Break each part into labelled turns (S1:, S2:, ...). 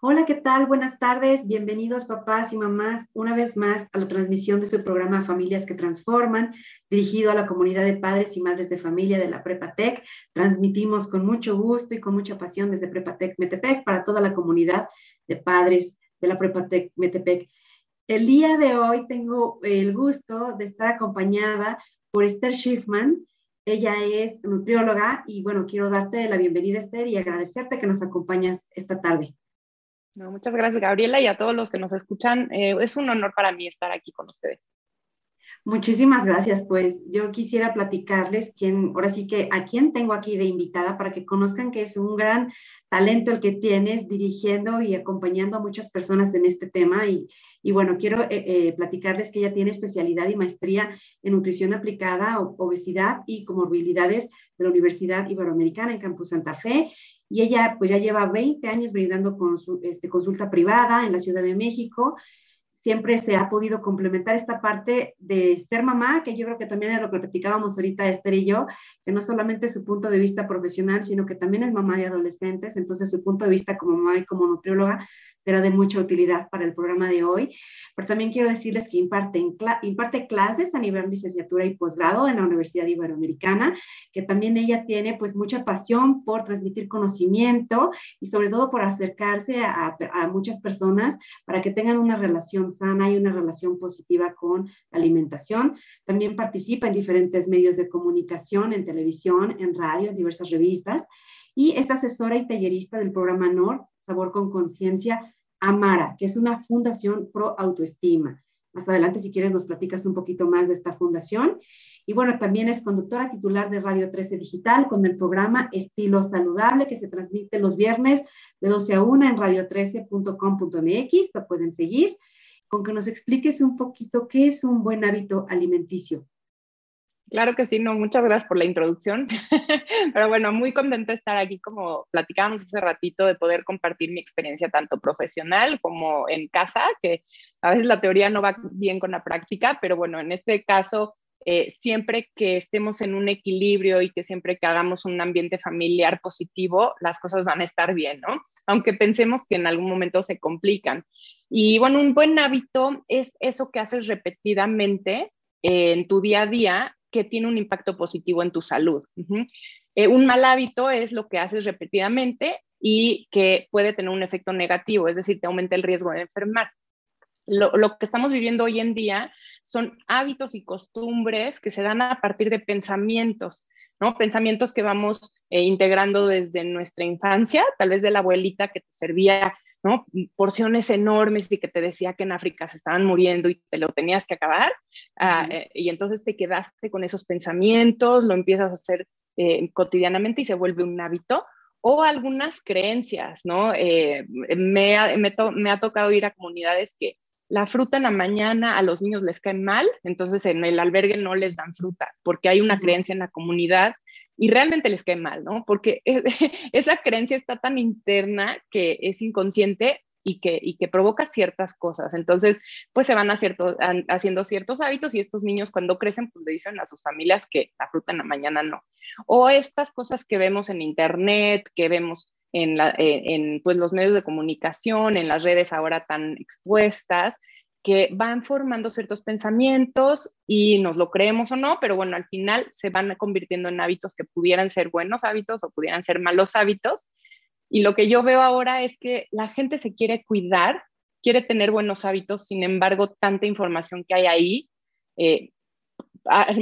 S1: Hola, ¿qué tal? Buenas tardes. Bienvenidos papás y mamás una vez más a la transmisión de su programa Familias que Transforman, dirigido a la comunidad de padres y madres de familia de la Prepatec. Transmitimos con mucho gusto y con mucha pasión desde Prepatec Metepec para toda la comunidad de padres de la Prepatec Metepec. El día de hoy tengo el gusto de estar acompañada por Esther Schiffman. Ella es nutrióloga y bueno, quiero darte la bienvenida Esther y agradecerte que nos acompañas esta tarde
S2: muchas gracias, Gabriela, y a todos los que nos escuchan. Eh, es un honor para mí estar aquí con ustedes.
S1: Muchísimas gracias. Pues yo quisiera platicarles quién, ahora sí que a quién tengo aquí de invitada para que conozcan que es un gran talento el que tienes dirigiendo y acompañando a muchas personas en este tema. Y, y bueno, quiero eh, eh, platicarles que ella tiene especialidad y maestría en nutrición aplicada, obesidad y comorbilidades de la Universidad Iberoamericana en Campus Santa Fe y ella pues ya lleva 20 años brindando con su, este, consulta privada en la Ciudad de México. Siempre se ha podido complementar esta parte de ser mamá, que yo creo que también es lo que platicábamos ahorita Esther y yo, que no solamente su punto de vista profesional, sino que también es mamá de adolescentes, entonces su punto de vista como mamá y como nutrióloga será de mucha utilidad para el programa de hoy. Pero también quiero decirles que imparte, imparte clases a nivel licenciatura y posgrado en la Universidad Iberoamericana, que también ella tiene pues mucha pasión por transmitir conocimiento y sobre todo por acercarse a, a muchas personas para que tengan una relación sana y una relación positiva con la alimentación. También participa en diferentes medios de comunicación, en televisión, en radio, en diversas revistas y es asesora y tallerista del programa NOR, Sabor con Conciencia, Amara, que es una fundación pro autoestima. Más adelante, si quieres, nos platicas un poquito más de esta fundación. Y bueno, también es conductora titular de Radio 13 Digital con el programa Estilo Saludable que se transmite los viernes de 12 a 1 en radio13.com.mx. Lo pueden seguir. Con que nos expliques un poquito qué es un buen hábito alimenticio.
S2: Claro que sí, no, muchas gracias por la introducción. Pero bueno, muy contenta de estar aquí, como platicábamos hace ratito, de poder compartir mi experiencia tanto profesional como en casa, que a veces la teoría no va bien con la práctica, pero bueno, en este caso, eh, siempre que estemos en un equilibrio y que siempre que hagamos un ambiente familiar positivo, las cosas van a estar bien, ¿no? Aunque pensemos que en algún momento se complican. Y bueno, un buen hábito es eso que haces repetidamente en tu día a día que tiene un impacto positivo en tu salud. Eh, un mal hábito es lo que haces repetidamente y que puede tener un efecto negativo, es decir, te aumenta el riesgo de enfermar. Lo, que estamos viviendo hoy en día son hábitos y costumbres que se dan a partir de pensamientos, ¿no? Pensamientos que vamos eh, integrando desde nuestra infancia, tal vez de la abuelita que te servía ¿no? Porciones enormes y que te decía que en África se estaban muriendo y te lo tenías que acabar. Ah, eh, y entonces te quedaste con esos pensamientos, lo empiezas a hacer eh, cotidianamente y se vuelve un hábito. O algunas creencias, ¿no? Eh, me, me ha tocado ir a comunidades que la fruta en la mañana a los niños les cae mal, entonces en el albergue no les dan fruta, porque hay una creencia en la comunidad y realmente les cae mal, ¿no? Porque esa creencia está tan interna que es inconsciente y que, y que provoca ciertas cosas. Entonces, pues se van haciendo ciertos hábitos y estos niños cuando crecen, pues le dicen a sus familias que la fruta en la mañana no. O estas cosas que vemos en internet, que vemos en, la, en pues, los medios de comunicación, en las redes ahora tan expuestas, que van formando ciertos pensamientos y nos lo creemos o no, pero bueno, al final se van convirtiendo en hábitos que pudieran ser buenos hábitos o pudieran ser malos hábitos. Y lo que yo veo ahora es que la gente se quiere cuidar, quiere tener buenos hábitos, sin embargo, tanta información que hay ahí, eh,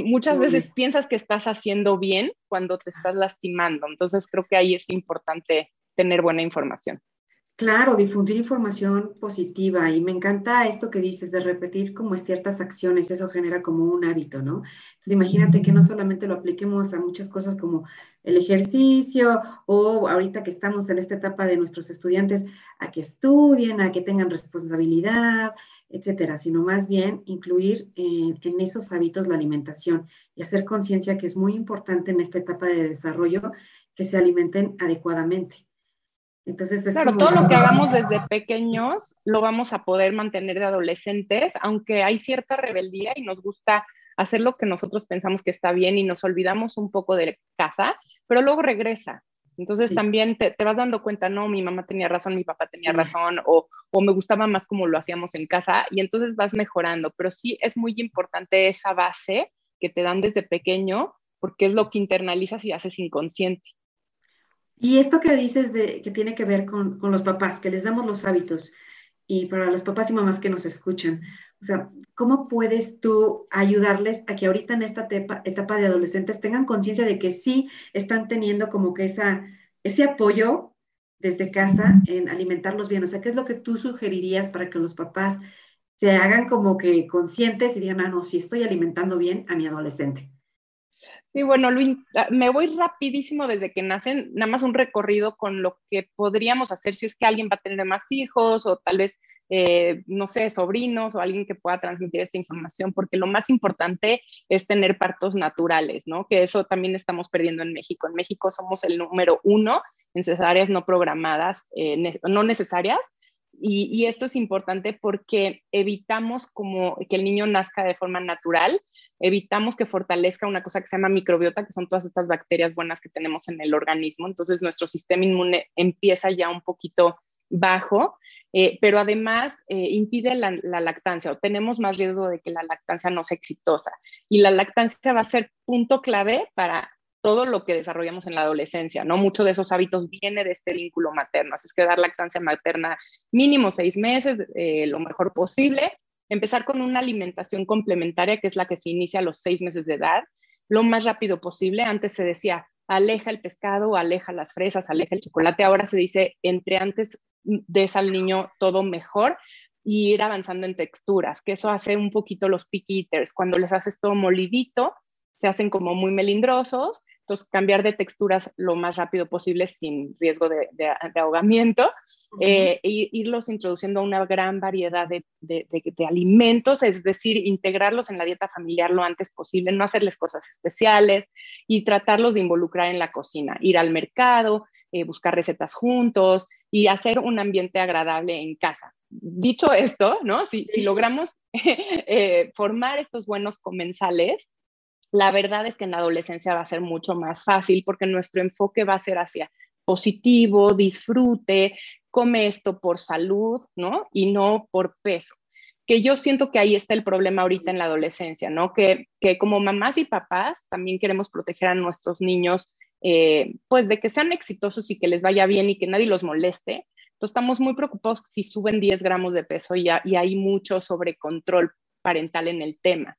S2: muchas veces piensas que estás haciendo bien cuando te estás lastimando. Entonces creo que ahí es importante tener buena información.
S1: Claro, difundir información positiva y me encanta esto que dices de repetir como ciertas acciones, eso genera como un hábito, ¿no? Entonces imagínate que no solamente lo apliquemos a muchas cosas como el ejercicio o ahorita que estamos en esta etapa de nuestros estudiantes a que estudien, a que tengan responsabilidad, etcétera, sino más bien incluir eh, en esos hábitos la alimentación y hacer conciencia que es muy importante en esta etapa de desarrollo que se alimenten adecuadamente.
S2: Entonces, claro, todo lo que hagamos desde pequeños lo vamos a poder mantener de adolescentes, aunque hay cierta rebeldía y nos gusta hacer lo que nosotros pensamos que está bien y nos olvidamos un poco de casa, pero luego regresa. Entonces también te, vas dando cuenta, no, mi mamá tenía razón, mi papá tenía razón, o, o, me gustaba más como lo hacíamos en casa, y entonces vas mejorando. Pero sí es muy importante esa base que te dan desde pequeño, porque es lo que internalizas y haces inconsciente.
S1: Y esto que dices de, que tiene que ver con, los papás, que les damos los hábitos, y para los papás y mamás que nos escuchan, o sea, ¿cómo puedes tú ayudarles a que ahorita en esta etapa de adolescentes tengan conciencia de que sí están teniendo como que esa, ese apoyo desde casa en alimentarlos bien? O sea, ¿qué es lo que tú sugerirías para que los papás se hagan como que conscientes y digan, ah, no, sí estoy alimentando bien a mi adolescente?
S2: Sí, bueno, ah, me voy rapidísimo desde que nacen, nada más un recorrido con lo que podríamos hacer si es que alguien va a tener más hijos o tal vez, eh, no sé, sobrinos o alguien que pueda transmitir esta información, porque lo más importante es tener partos naturales, ¿no? Que eso también estamos perdiendo en México. En México somos el número uno en cesáreas no programadas, eh, no necesarias, y, esto es importante porque evitamos como que el niño nazca de forma natural, evitamos que fortalezca una cosa que se llama microbiota, que son todas estas bacterias buenas que tenemos en el organismo. Entonces nuestro sistema inmune empieza ya un poquito bajo, eh, pero además eh, impide la, la, lactancia o tenemos más riesgo de que la lactancia no sea exitosa. Y la lactancia va a ser punto clave para todo lo que desarrollamos en la adolescencia, ¿no? Mucho de esos hábitos viene de este vínculo materno, así es que dar lactancia materna mínimo seis meses, eh, lo mejor posible, empezar con una alimentación complementaria, que es la que se inicia a los seis meses de edad, lo más rápido posible. Antes se decía, aleja el pescado, aleja las fresas, aleja el chocolate, ahora se dice, entre antes des al niño todo mejor y ir avanzando en texturas, que eso hace un poquito los picky eaters, cuando les haces todo molidito, se hacen como muy melindrosos, entonces, cambiar de texturas lo más rápido posible sin riesgo de, ahogamiento e irlos introduciendo a una gran variedad de, alimentos, es decir, integrarlos en la dieta familiar lo antes posible, no hacerles cosas especiales y tratarlos de involucrar en la cocina, ir al mercado, eh, buscar recetas juntos y hacer un ambiente agradable en casa. Dicho esto, ¿no? Si, si logramos eh, formar estos buenos comensales, la verdad es que en la adolescencia va a ser mucho más fácil porque nuestro enfoque va a ser hacia positivo, disfrute, come esto por salud, ¿no? Y no por peso. Que yo siento que ahí está el problema ahorita en la adolescencia, ¿no? Que, como mamás y papás también queremos proteger a nuestros niños, eh, pues de que sean exitosos y que les vaya bien y que nadie los moleste. Entonces estamos muy preocupados si suben 10 gramos de peso y, y hay mucho sobre control parental en el tema.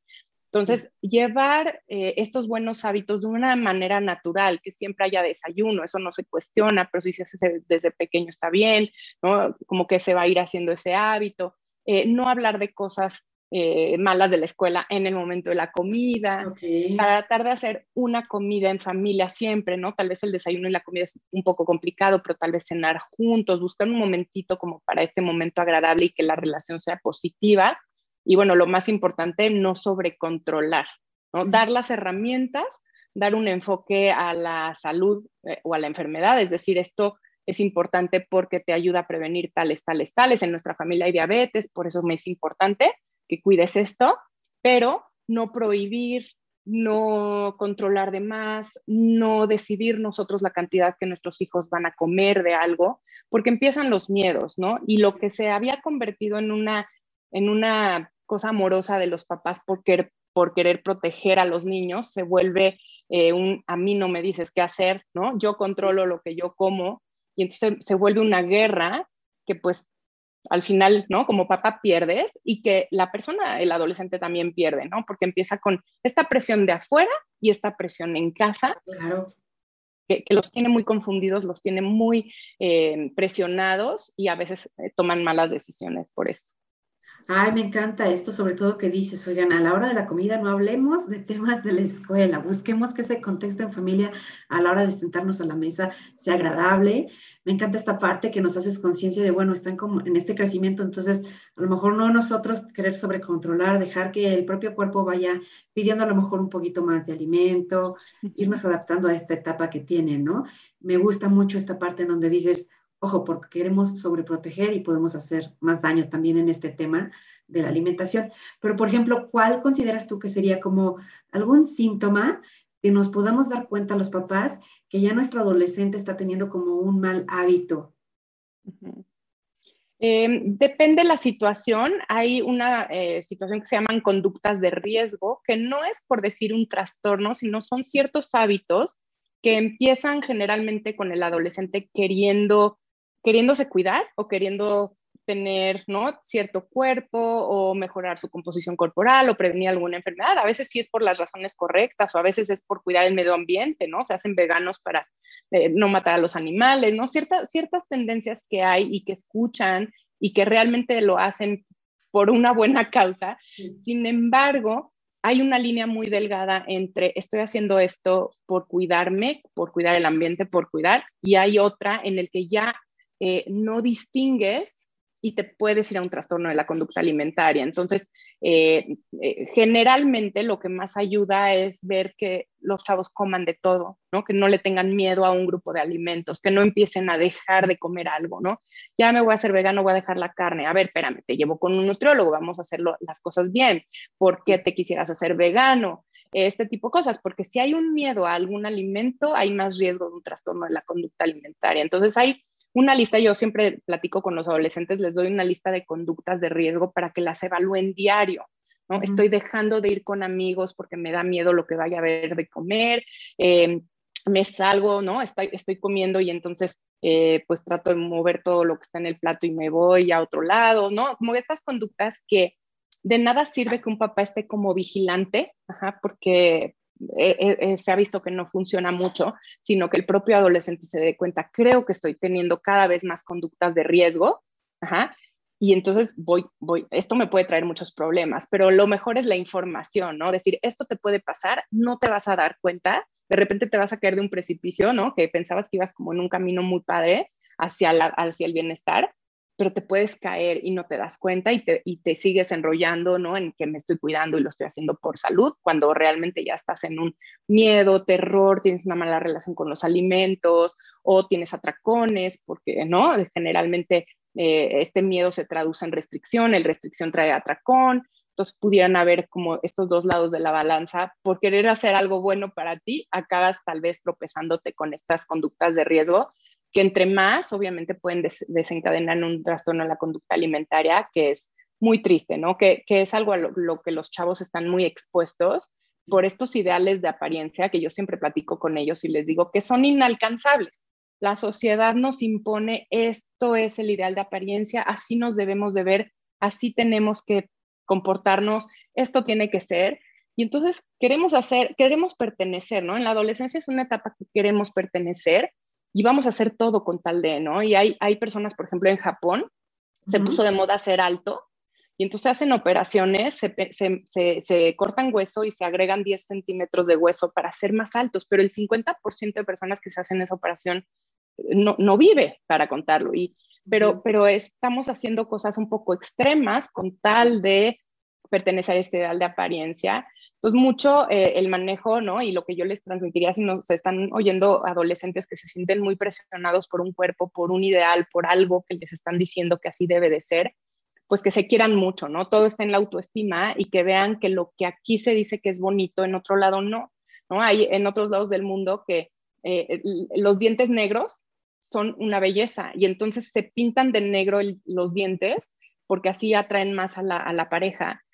S2: Entonces, llevar eh, estos buenos hábitos de una manera natural, que siempre haya desayuno, eso no se cuestiona, pero si se hace desde pequeño está bien, ¿no? Como que se va a ir haciendo ese hábito. Eh, no hablar de cosas eh, malas de la escuela en el momento de la comida, tratar de hacer una comida en familia siempre, ¿no? Tal vez el desayuno y la comida es un poco complicado, pero tal vez cenar juntos, buscar un momentito como para este momento agradable y que la relación sea positiva y bueno, lo más importante, no sobrecontrolar, ¿no? dar las herramientas, dar un enfoque a la salud eh, o a la enfermedad, es decir, esto es importante porque te ayuda a prevenir tales, tales, tales. En nuestra familia hay diabetes, por eso me es importante que cuides esto, pero no prohibir, no controlar de más, no decidir nosotros la cantidad que nuestros hijos van a comer de algo, porque empiezan los miedos, ¿no? Y lo que se había convertido en una, en una cosa amorosa de los papás por querer, por querer proteger a los niños, se vuelve eh, un a mí no me dices qué hacer, ¿no? Yo controlo lo que yo como y entonces se vuelve una guerra que pues al final, ¿no? Como papá pierdes y que la persona, el adolescente también pierde, ¿no? Porque empieza con esta presión de afuera y esta presión en casa. Que, los tiene muy confundidos, los tiene muy eh, presionados y a veces eh, toman malas decisiones por esto.
S1: Ay, me encanta esto, sobre todo que dices, oigan, a la hora de la comida no hablemos de temas de la escuela, busquemos que ese contexto en familia a la hora de sentarnos a la mesa sea agradable. Me encanta esta parte que nos haces conciencia de, bueno, están como en este crecimiento, entonces a lo mejor no nosotros querer sobrecontrolar, dejar que el propio cuerpo vaya pidiendo a lo mejor un poquito más de alimento, irnos adaptando a esta etapa que tienen, ¿no? Me gusta mucho esta parte en donde dices, ojo, porque queremos sobreproteger y podemos hacer más daño también en este tema de la alimentación. Pero, por ejemplo, ¿cuál consideras tú que sería como algún síntoma que nos podamos dar cuenta los papás que ya nuestro adolescente está teniendo como un mal hábito?
S2: Em, depende de la situación. Hay una eh, situación que se llaman conductas de riesgo, que no es por decir un trastorno, sino son ciertos hábitos que empiezan generalmente con el adolescente queriendo, queriéndose cuidar o queriendo tener ¿no? cierto cuerpo o mejorar su composición corporal o prevenir alguna enfermedad. A veces sí es por las razones correctas o a veces es por cuidar el medio ambiente, ¿no? Se hacen veganos para eh, no matar a los animales, ¿no? Ciertas, ciertas tendencias que hay y que escuchan y que realmente lo hacen por una buena causa. Sin embargo, hay una línea muy delgada entre estoy haciendo esto por cuidarme, por cuidar el ambiente, por cuidar, y hay otra en el que ya eh, no distingues y te puedes ir a un trastorno de la conducta alimentaria. Entonces, eh, eh, generalmente lo que más ayuda es ver que los chavos coman de todo, ¿no? Que no le tengan miedo a un grupo de alimentos, que no empiecen a dejar de comer algo, ¿no? Ya me voy a hacer vegano, voy a dejar la carne. A ver, espérame, te llevo con un nutriólogo, vamos a hacer las cosas bien. ¿Por qué te quisieras hacer vegano? Este tipo de cosas, porque si hay un miedo a algún alimento, hay más riesgo de un trastorno de la conducta alimentaria. Entonces, hay una lista, yo siempre platico con los adolescentes, les doy una lista de conductas de riesgo para que las evalúen diario. ¿no? Estoy dejando de ir con amigos porque me da miedo lo que vaya a haber de comer. Em, me salgo, ¿no? Estoy, estoy comiendo y entonces eh, pues trato de mover todo lo que está en el plato y me voy a otro lado, ¿no? Como estas conductas que de nada sirve que un papá esté como vigilante, ajá, porque se ha visto que no funciona mucho, sino que el propio adolescente se dé cuenta, creo que estoy teniendo cada vez más conductas de riesgo, y entonces voy, voy, esto me puede traer muchos problemas, pero lo mejor es la información, ¿no? Decir, esto te puede pasar, no te vas a dar cuenta, de repente te vas a caer de un precipicio, ¿no? Que pensabas que ibas como en un camino muy padre hacia, la, hacia el bienestar, pero te puedes caer y no te das cuenta y te, te sigues enrollando, ¿no? En que me estoy cuidando y lo estoy haciendo por salud, cuando realmente ya estás en un miedo, terror, tienes una mala relación con los alimentos o tienes atracones, porque, ¿no? Generalmente eh, este miedo se traduce en restricción, el restricción trae atracón, entonces pudieran haber como estos dos lados de la balanza, por querer hacer algo bueno para ti, acabas tal vez tropezándote con estas conductas de riesgo que entre más, obviamente, pueden desencadenar un trastorno en la conducta alimentaria, que es muy triste, ¿no? Que, es algo a lo, que los chavos están muy expuestos por estos ideales de apariencia que yo siempre platico con ellos y les digo que son inalcanzables. La sociedad nos impone esto es el ideal de apariencia, así nos debemos de ver, así tenemos que comportarnos, esto tiene que ser. Y entonces queremos hacer, queremos pertenecer, ¿no? En la adolescencia es una etapa que queremos pertenecer y vamos a hacer todo con tal de, ¿no? Y hay, hay personas, por ejemplo, en Japón, se puso de moda ser alto y entonces hacen operaciones, se, se, se, cortan hueso y se agregan 10 centímetros de hueso para ser más altos, pero el 50% de personas que se hacen esa operación no, no vive para contarlo. Y, pero, pero estamos haciendo cosas un poco extremas con tal de pertenecer a este ideal de apariencia entonces, mucho eh, el manejo, ¿no? Y lo que yo les transmitiría si nos están oyendo adolescentes que se sienten muy presionados por un cuerpo, por un ideal, por algo que les están diciendo que así debe de ser, pues que se quieran mucho, ¿no? Todo está en la autoestima y que vean que lo que aquí se dice que es bonito, en otro lado no, ¿no? Hay en otros lados del mundo que eh, los dientes negros son una belleza y entonces se pintan de negro los dientes porque así atraen más a la, a la pareja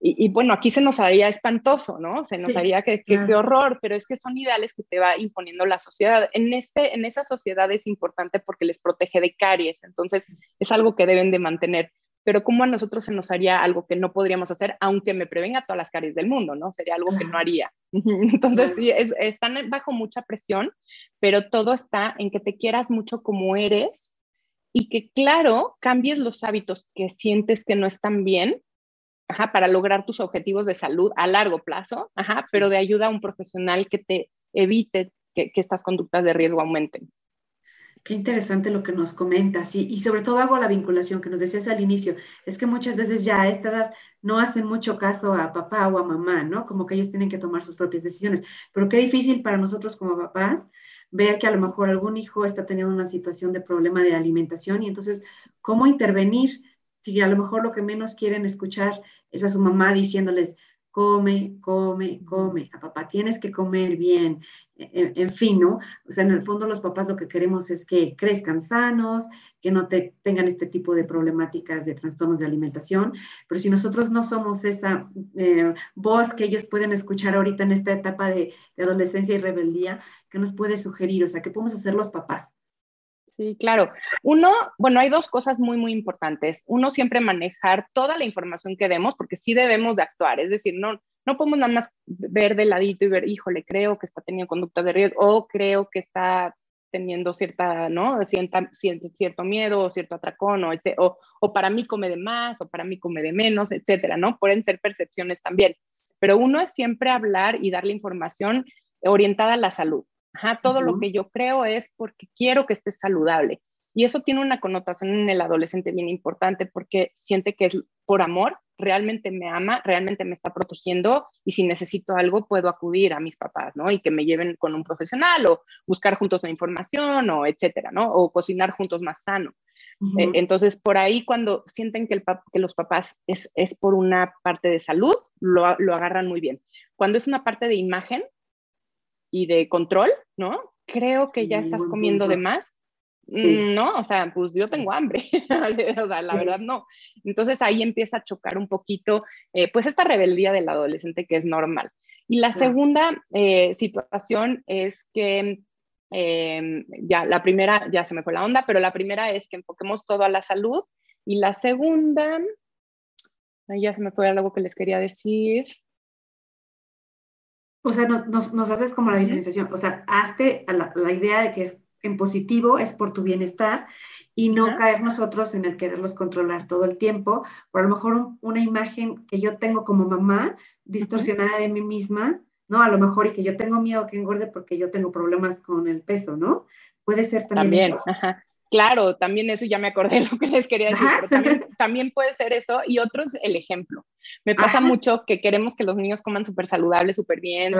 S2: y, bueno, aquí se nos haría espantoso, ¿no? Se nos haría que, qué horror, pero es que son ideales que te va imponiendo la sociedad. En, ese, en esa sociedad es importante porque les protege de caries, entonces es algo que deben de mantener. Pero ¿cómo a nosotros se nos haría algo que no podríamos hacer, aunque me prevenga todas las caries del mundo, ¿no? Sería algo que no haría. Entonces, sí, están bajo mucha presión, pero todo está en que te quieras mucho como eres y que, claro, cambies los hábitos que sientes que no están bien ajá, para lograr tus objetivos de salud a largo plazo, ajá, pero de ayuda a un profesional que te evite que, estas conductas de riesgo aumenten.
S1: Qué interesante lo que nos comentas y, y, sobre todo hago la vinculación que nos decías al inicio, es que muchas veces ya a esta edad no hacen mucho caso a papá o a mamá, ¿no? Como que ellos tienen que tomar sus propias decisiones, pero qué difícil para nosotros como papás ver que a lo mejor algún hijo está teniendo una situación de problema de alimentación y entonces, ¿cómo intervenir? Si a lo mejor lo que menos quieren escuchar es a su mamá diciéndoles, come, come, come, a papá tienes que comer bien, en, fin, ¿no? O sea, en el fondo los papás lo que queremos es que crezcan sanos, que no te, tengan este tipo de problemáticas de trastornos de alimentación, pero si nosotros no somos esa eh, voz que ellos pueden escuchar ahorita en esta etapa de, de adolescencia y rebeldía, ¿qué nos puede sugerir? O sea, ¿qué podemos hacer los papás?
S2: Sí, claro. Uno, bueno, hay dos cosas muy, muy importantes. Uno, siempre manejar toda la información que demos, porque sí debemos de actuar. Es decir, no, no podemos nada más ver de ladito y ver, híjole, creo que está teniendo conductas de riesgo o creo que está teniendo cierta, ¿no? Sienta, cierto miedo o cierto atracón o, ese, o, o, para mí come de más o para mí come de menos, etcétera, ¿no? Pueden ser percepciones también. Pero uno es siempre hablar y darle información orientada a la salud. Ajá, todo lo que yo creo es porque quiero que estés saludable. Y eso tiene una connotación en el adolescente bien importante porque siente que es por amor, realmente me ama, realmente me está protegiendo y si necesito algo puedo acudir a mis papás, ¿no? Y que me lleven con un profesional o buscar juntos la información o etcétera, ¿no? O cocinar juntos más sano. Eh, entonces, por ahí cuando sienten que, el que los papás es, es, por una parte de salud, lo, lo agarran muy bien. Cuando es una parte de imagen, y de control, ¿no? Creo que ya estás comiendo de más. Mm, no, o sea, pues yo tengo hambre, o sea, la verdad no. Entonces ahí empieza a chocar un poquito, eh, pues esta rebeldía del adolescente que es normal. Y la segunda eh, situación es que em, ya la primera, ya se me fue la onda, pero la primera es que enfoquemos todo a la salud y la segunda, ya se me fue algo que les quería decir.
S1: O sea, nos, nos, haces como la diferenciación, o sea, hazte la, la, idea de que es en positivo, es por tu bienestar y no caer nosotros en el quererlos controlar todo el tiempo, por a lo mejor una imagen que yo tengo como mamá distorsionada de mí misma, ¿no? A lo mejor y que yo tengo miedo que engorde porque yo tengo problemas con el peso, ¿no? Puede ser también.
S2: También, ajá. Claro, también eso ya me acordé de lo que les quería decir, pero también, puede ser eso y otro es el ejemplo. Me pasa mucho que queremos que los niños coman súper saludables, súper bien,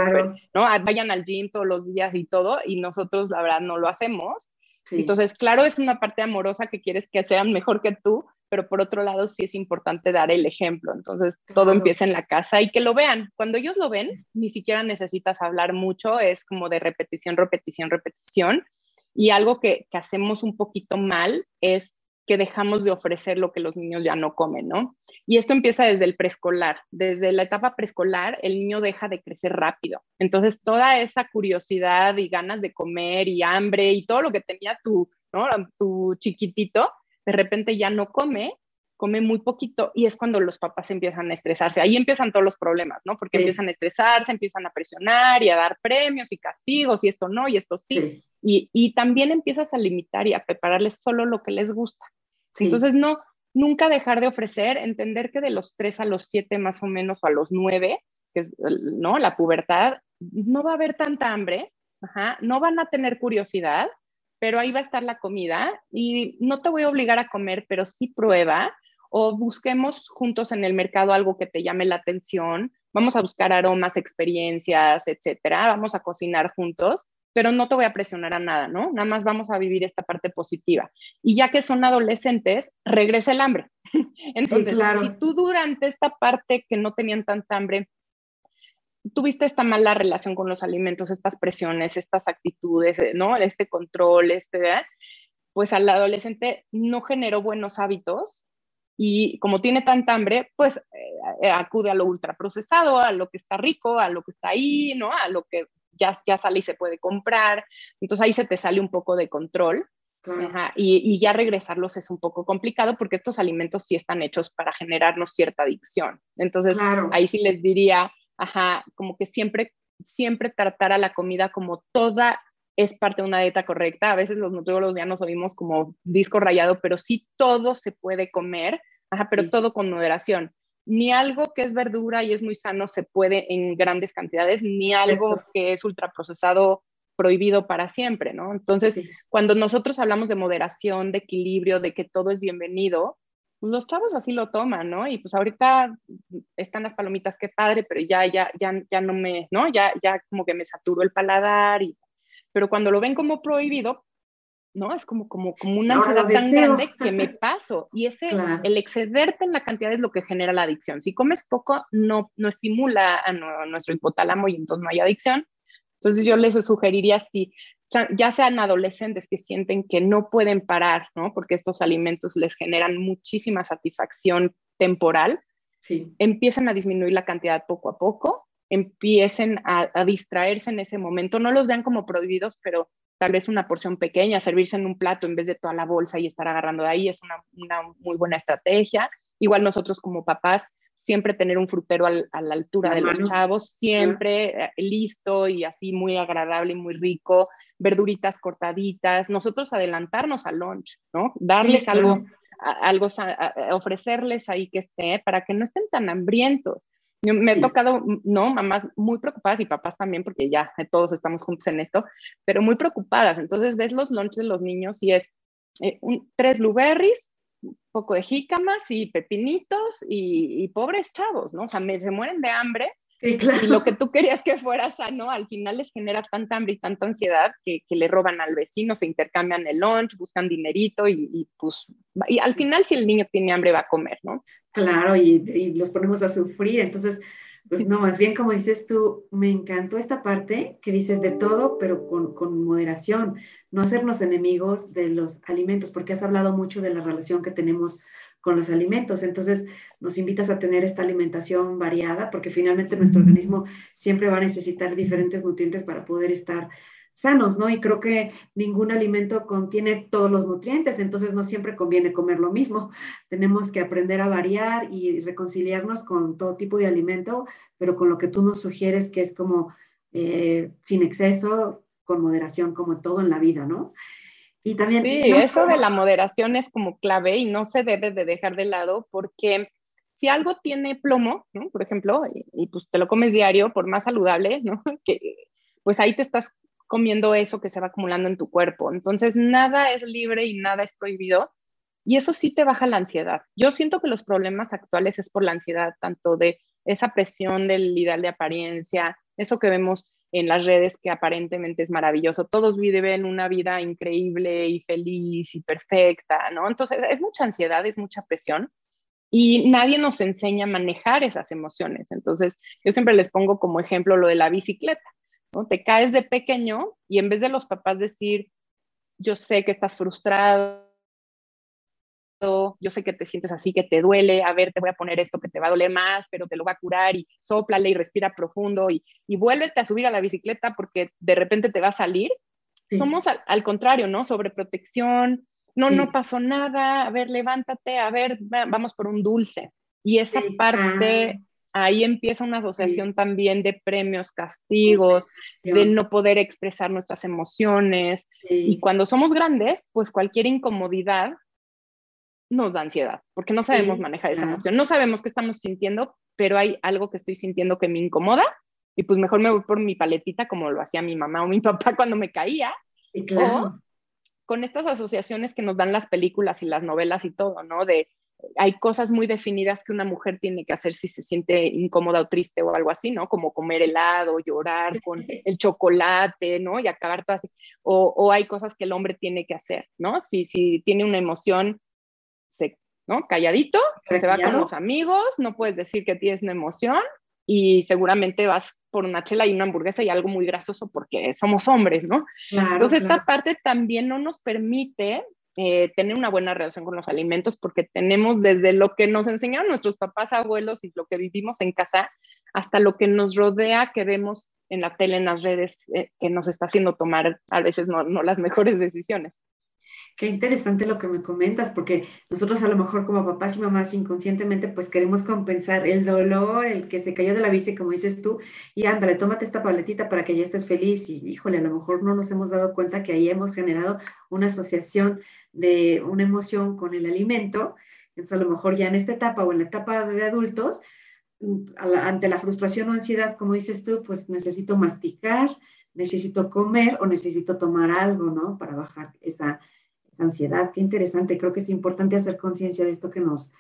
S2: ¿no? Ah, vayan al gym todos los días y todo y nosotros la verdad no lo hacemos. Entonces, claro, es una parte amorosa que quieres que sean mejor que tú, pero por otro lado sí es importante dar el ejemplo. Entonces, todo empieza en la casa y que lo vean. Cuando ellos lo ven, ni siquiera necesitas hablar mucho, es como de repetición, repetición, repetición y algo que, hacemos un poquito mal es que dejamos de ofrecer lo que los niños ya no comen, ¿no? Y esto empieza desde el preescolar. Desde la etapa preescolar, el niño deja de crecer rápido. Entonces, toda esa curiosidad y ganas de comer y hambre y todo lo que tenía tu, ¿no? tu chiquitito, de repente ya no come come muy poquito y es cuando los papás empiezan a estresarse. Ahí empiezan todos los problemas, ¿no? Porque empiezan a estresarse, empiezan a presionar y a dar premios y castigos y esto no y esto sí. Y, y, también empiezas a limitar y a prepararles solo lo que les gusta. Entonces, no, nunca dejar de ofrecer, entender que de los tres a los siete más o menos o a los nueve, que es, ¿no? La pubertad, no va a haber tanta hambre, ajá, no van a tener curiosidad, pero ahí va a estar la comida y no te voy a obligar a comer, pero sí prueba o busquemos juntos en el mercado algo que te llame la atención, vamos a buscar aromas, experiencias, etcétera, vamos a cocinar juntos, pero no te voy a presionar a nada, ¿no? Nada más vamos a vivir esta parte positiva. Y ya que son adolescentes, regresa el hambre. Entonces, si tú durante esta parte que no tenían tanta hambre, tuviste esta mala relación con los alimentos, estas presiones, estas actitudes, ¿no? Este control, este, pues al adolescente no generó buenos hábitos, y como tiene tanta hambre, pues eh, eh, acude a lo ultraprocesado, a lo que está rico, a lo que está ahí, ¿no? A lo que ya, ya sale y se puede comprar. Entonces ahí se te sale un poco de control. y, ya regresarlos es un poco complicado porque estos alimentos sí están hechos para generarnos cierta adicción. Entonces ahí sí les diría, ajá, como que siempre, siempre tratar a la comida como toda es parte de una dieta correcta. A veces los nutriólogos ya nos oímos como disco rayado, pero sí todo se puede comer, pero todo con moderación. Ni algo que es verdura y es muy sano se puede en grandes cantidades, ni algo que es ultraprocesado prohibido para siempre, ¿no? Entonces, cuando nosotros hablamos de moderación, de equilibrio, de que todo es bienvenido, pues los chavos así lo toman, ¿no? Y pues ahorita están las palomitas, qué padre, pero ya, ya, ya, ya no me, ¿no? Ya, ya como que me saturo el paladar y pero cuando lo ven como prohibido, ¿no? Es como, como, como una ansiedad tan grande que me paso. Y ese, el excederte en la cantidad es lo que genera la adicción. Si comes poco, no, no estimula a, nuestro hipotálamo y entonces no hay adicción. Entonces yo les sugeriría si ya sean adolescentes que sienten que no pueden parar, ¿no? Porque estos alimentos les generan muchísima satisfacción temporal, sí. empiecen a disminuir la cantidad poco a poco, empiecen a, a, distraerse en ese momento, no los vean como prohibidos, pero tal vez una porción pequeña, servirse en un plato en vez de toda la bolsa y estar agarrando de ahí es una, muy buena estrategia. Igual nosotros como papás, siempre tener un frutero a la altura de los chavos, siempre eh, listo y así muy agradable y muy rico, verduritas cortaditas, nosotros adelantarnos al lunch, ¿no? Darles algo, algo, ofrecerles ahí que esté para que no estén tan hambrientos me he tocado, no, mamás muy preocupadas y papás también, porque ya todos estamos juntos en esto, pero muy preocupadas. Entonces ves los lunches de los niños y es eh, tres blueberries, un poco de jícamas y pepinitos y, pobres chavos, ¿no? O sea, se mueren de hambre. Y lo que tú querías que fuera sano, al final les genera tanta hambre y tanta ansiedad que, le roban al vecino, se intercambian el lunch, buscan dinerito y, y, pues, y al final si el niño tiene hambre va a comer, ¿no?
S1: Claro, y, los ponemos a sufrir. Entonces, pues no, más bien como dices tú, me encantó esta parte que dices de todo, pero con, con, moderación, no hacernos enemigos de los alimentos, porque has hablado mucho de la relación que tenemos con los alimentos. Entonces, nos invitas a tener esta alimentación variada, porque finalmente nuestro organismo siempre va a necesitar diferentes nutrientes para poder estar sanos, ¿no? Y creo que ningún alimento contiene todos los nutrientes, entonces no siempre conviene comer lo mismo. Tenemos que aprender a variar y reconciliarnos con todo tipo de alimento, pero con lo que tú nos sugieres, que es como eh, sin exceso, con moderación, como todo en la vida, ¿no?
S2: Y también... Sí, eso de la moderación es como clave y no se debe de dejar de lado porque si algo tiene plomo, ¿no? por ejemplo, y, y, pues te lo comes diario, por más saludable, ¿no? que pues ahí te estás comiendo eso que se va acumulando en tu cuerpo. Entonces, nada es libre y nada es prohibido. Y eso sí te baja la ansiedad. Yo siento que los problemas actuales es por la ansiedad, tanto de esa presión del ideal de apariencia, eso que vemos en las redes que aparentemente es maravilloso. Todos viven una vida increíble y feliz y perfecta, ¿no? Entonces, es mucha ansiedad, es mucha presión y nadie nos enseña a manejar esas emociones. Entonces, yo siempre les pongo como ejemplo lo de la bicicleta. ¿no? Te caes de pequeño y en vez de los papás decir, yo sé que estás frustrado, yo sé que te sientes así, que te duele, a ver, te voy a poner esto que te va a doler más, pero te lo va a curar y sóplale y respira profundo y, y vuélvete a subir a la bicicleta porque de repente te va a salir. Somos al, contrario, ¿no? Sobre protección, no, no pasó nada, a ver, levántate, a ver, vamos por un dulce. Y esa parte ah ahí empieza una asociación también de premios, castigos, de no poder expresar nuestras emociones. Y cuando somos grandes, pues cualquier incomodidad nos da ansiedad, porque no sabemos manejar esa emoción, no sabemos qué estamos sintiendo, pero hay algo que estoy sintiendo que me incomoda y pues mejor me voy por mi paletita como lo hacía mi mamá o mi papá cuando me caía. O con estas asociaciones que nos dan las películas y las novelas y todo, ¿no? De hay cosas muy definidas que una mujer tiene que hacer si se siente incómoda o triste o algo así, ¿no? Como comer helado, llorar con el chocolate, ¿no? Y acabar todo así. O, hay cosas que el hombre tiene que hacer, ¿no? Si, si tiene una emoción, se, ¿no? Calladito, se va con los amigos, no puedes decir que tienes una emoción y seguramente vas por una chela y una hamburguesa y algo muy grasoso porque somos hombres, ¿no? Entonces, esta parte también no nos permite eh, tener una buena relación con los alimentos porque tenemos desde lo que nos enseñaron nuestros papás, abuelos y lo que vivimos en casa, hasta lo que nos rodea, que vemos en la tele, en las redes, eh, que nos está haciendo tomar a veces no, no las mejores decisiones.
S1: Qué interesante lo que me comentas, porque nosotros a lo mejor como papás y mamás inconscientemente pues queremos compensar el dolor, el que se cayó de la bici, como dices tú, y ándale, tómate esta paletita para que ya estés feliz y híjole, a lo mejor no nos hemos dado cuenta que ahí hemos generado una asociación de una emoción con el alimento. Entonces a lo mejor ya en esta etapa o en la etapa de adultos, ante la frustración o ansiedad, como dices tú, pues necesito masticar, necesito comer o necesito tomar algo, ¿no? Para bajar esa ansiedad. Qué interesante. Creo que es importante hacer conciencia de esto que nos,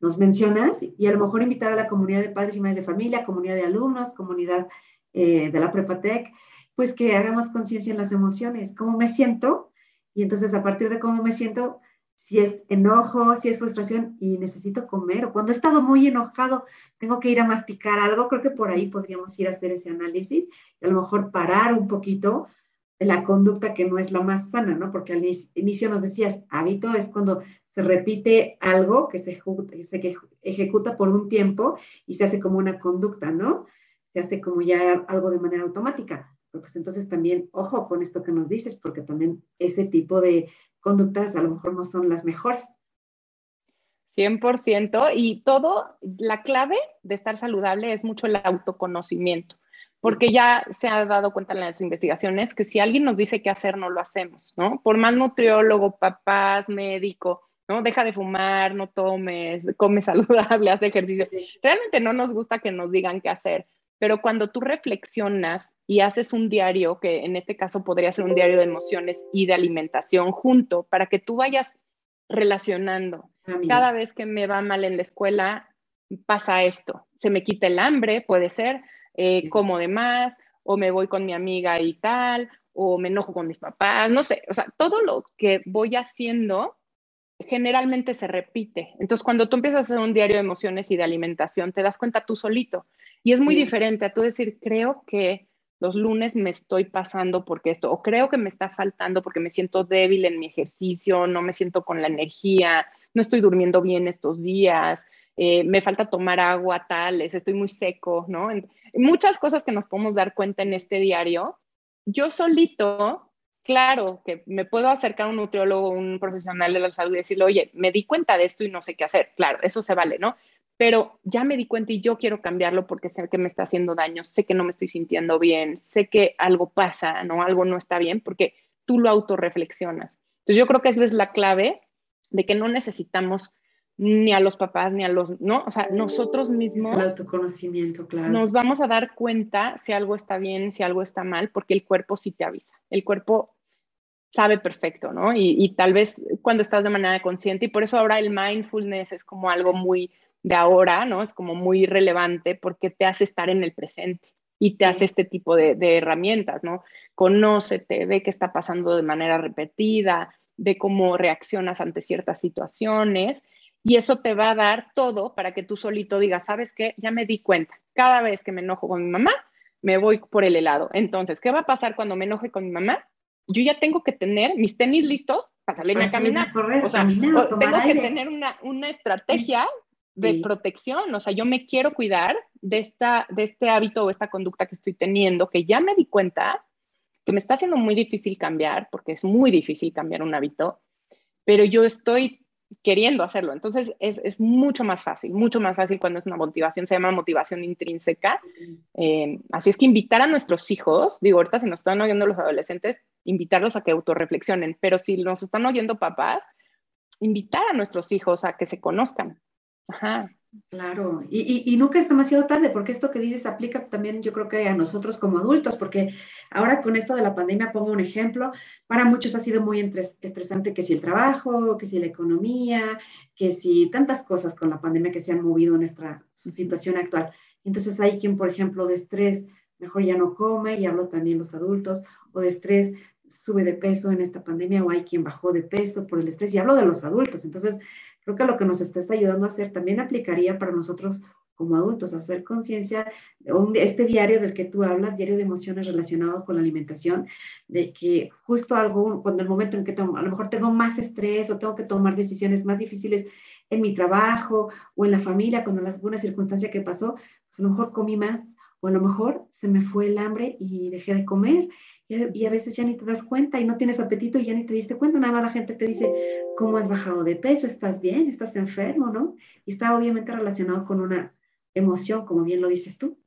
S1: nos mencionas y a lo mejor invitar a la comunidad de padres y madres de familia, comunidad de alumnos, comunidad eh, de la Prepatec, pues que hagamos conciencia en las emociones. ¿Cómo me siento? Y entonces a partir de cómo me siento, si es enojo, si es frustración y necesito comer, o cuando he estado muy enojado, tengo que ir a masticar algo, creo que por ahí podríamos ir a hacer ese análisis y a lo mejor parar un poquito la conducta que no es la más sana, ¿no? Porque al inicio nos decías, hábito es cuando se repite algo que se, se ejecuta por un tiempo y se hace como una conducta, ¿no? Se hace como ya algo de manera automática. pues entonces también, ojo con esto que nos dices, porque también ese tipo de conductas a lo mejor no son las mejores.
S2: 100% y todo, la clave de estar saludable es mucho el autoconocimiento porque ya se ha dado cuenta en las investigaciones que si alguien nos dice qué hacer, no lo hacemos, ¿no? Por más nutriólogo, papás, médico, ¿no? Deja de fumar, no tomes, come saludable, haz ejercicio. Realmente no nos gusta que nos digan qué hacer, pero cuando tú reflexionas y haces un diario, que en este caso podría ser un diario de emociones y de alimentación junto, para que tú vayas relacionando. Ah, Cada vez que me va mal en la escuela, pasa esto. Se me quita el hambre, puede ser, eh, como de más, o me voy con mi amiga y tal, o me enojo con mis papás, no sé, o sea, todo lo que voy haciendo generalmente se repite. Entonces, cuando tú empiezas a hacer un diario de emociones y de alimentación, te das cuenta tú solito. Y es muy diferente a tú decir, creo que los lunes me estoy pasando porque esto, o creo que me está faltando porque me siento débil en mi ejercicio, no me siento con la energía, no estoy durmiendo bien estos días, eh, me falta tomar agua, tales, estoy muy seco, ¿no? muchas cosas que nos podemos dar cuenta en este diario. Yo solito, claro, que me puedo acercar a un nutriólogo, un profesional de la salud y decirle, oye, me di cuenta de esto y no sé qué hacer. Claro, eso se vale, ¿no? Pero ya me di cuenta y yo quiero cambiarlo porque sé que me está haciendo daño, sé que no me estoy sintiendo bien, sé que algo pasa, ¿no? Algo no está bien porque tú lo autorreflexionas. Entonces yo creo que esa es la clave de que no necesitamos ni a los papás, ni a los, ¿no? O sea, nosotros mismos...
S1: El autoconocimiento, claro.
S2: Nos vamos a dar cuenta si algo está bien, si algo está mal, porque el cuerpo sí te avisa. El cuerpo sabe perfecto, ¿no? Y, y tal vez cuando estás de manera consciente, y por eso ahora el mindfulness es como algo muy de ahora, ¿no? Es como muy relevante porque te hace estar en el presente y te hace este tipo de, de herramientas, ¿no? Conócete, ve qué está pasando de manera repetida, ve cómo reaccionas ante ciertas situaciones y eso te va a dar todo para que tú solito digas, ¿sabes qué? Ya me di cuenta. Cada vez que me enojo con mi mamá, me voy por el helado. Entonces, ¿qué va a pasar cuando me enoje con mi mamá? Yo ya tengo que tener mis tenis listos para salirme a caminar. o sea, tengo que tener una, una estrategia de protección. O sea, yo me quiero cuidar de, esta, de este hábito o esta conducta que estoy teniendo, que ya me di cuenta que me está haciendo muy difícil cambiar, porque es muy difícil cambiar un hábito, pero yo estoy queriendo hacerlo. Entonces es, mucho más fácil, mucho más fácil cuando es una motivación, se llama motivación intrínseca. Eh, así es que invitar a nuestros hijos, digo, ahorita si nos están oyendo los adolescentes, invitarlos a que autorreflexionen, pero si nos están oyendo papás, invitar a nuestros hijos a que se conozcan. Ajá.
S1: Claro, y, nunca es demasiado tarde, porque esto que dices aplica también yo creo que a nosotros como adultos, porque ahora con esto de la pandemia pongo un ejemplo, para muchos ha sido muy estresante que si el trabajo, que si la economía, que si tantas cosas con la pandemia que se han movido en nuestra situación actual. Entonces hay quien, por ejemplo, de estrés mejor ya no come, y hablo también los adultos, o de estrés sube de peso en esta pandemia, o hay quien bajó de peso por el estrés, y hablo de los adultos. Entonces, Creo que lo que nos está, ayudando a hacer también aplicaría para nosotros como adultos, hacer conciencia de este diario del que tú hablas, diario de emociones relacionado con la alimentación, de que justo algo, cuando el momento en que a lo mejor tengo más estrés o tengo que tomar decisiones más difíciles en mi trabajo o en la familia, cuando alguna circunstancia que pasó, pues a lo mejor comí más o a lo mejor se me fue el hambre y dejé de comer y a veces ya ni te das cuenta y no tienes apetito y ya ni te diste cuenta, nada más la gente te dice, ¿cómo has bajado de peso? ¿Estás bien? ¿Estás enfermo? ¿No? Y está obviamente relacionado con una emoción, como bien lo dices tú.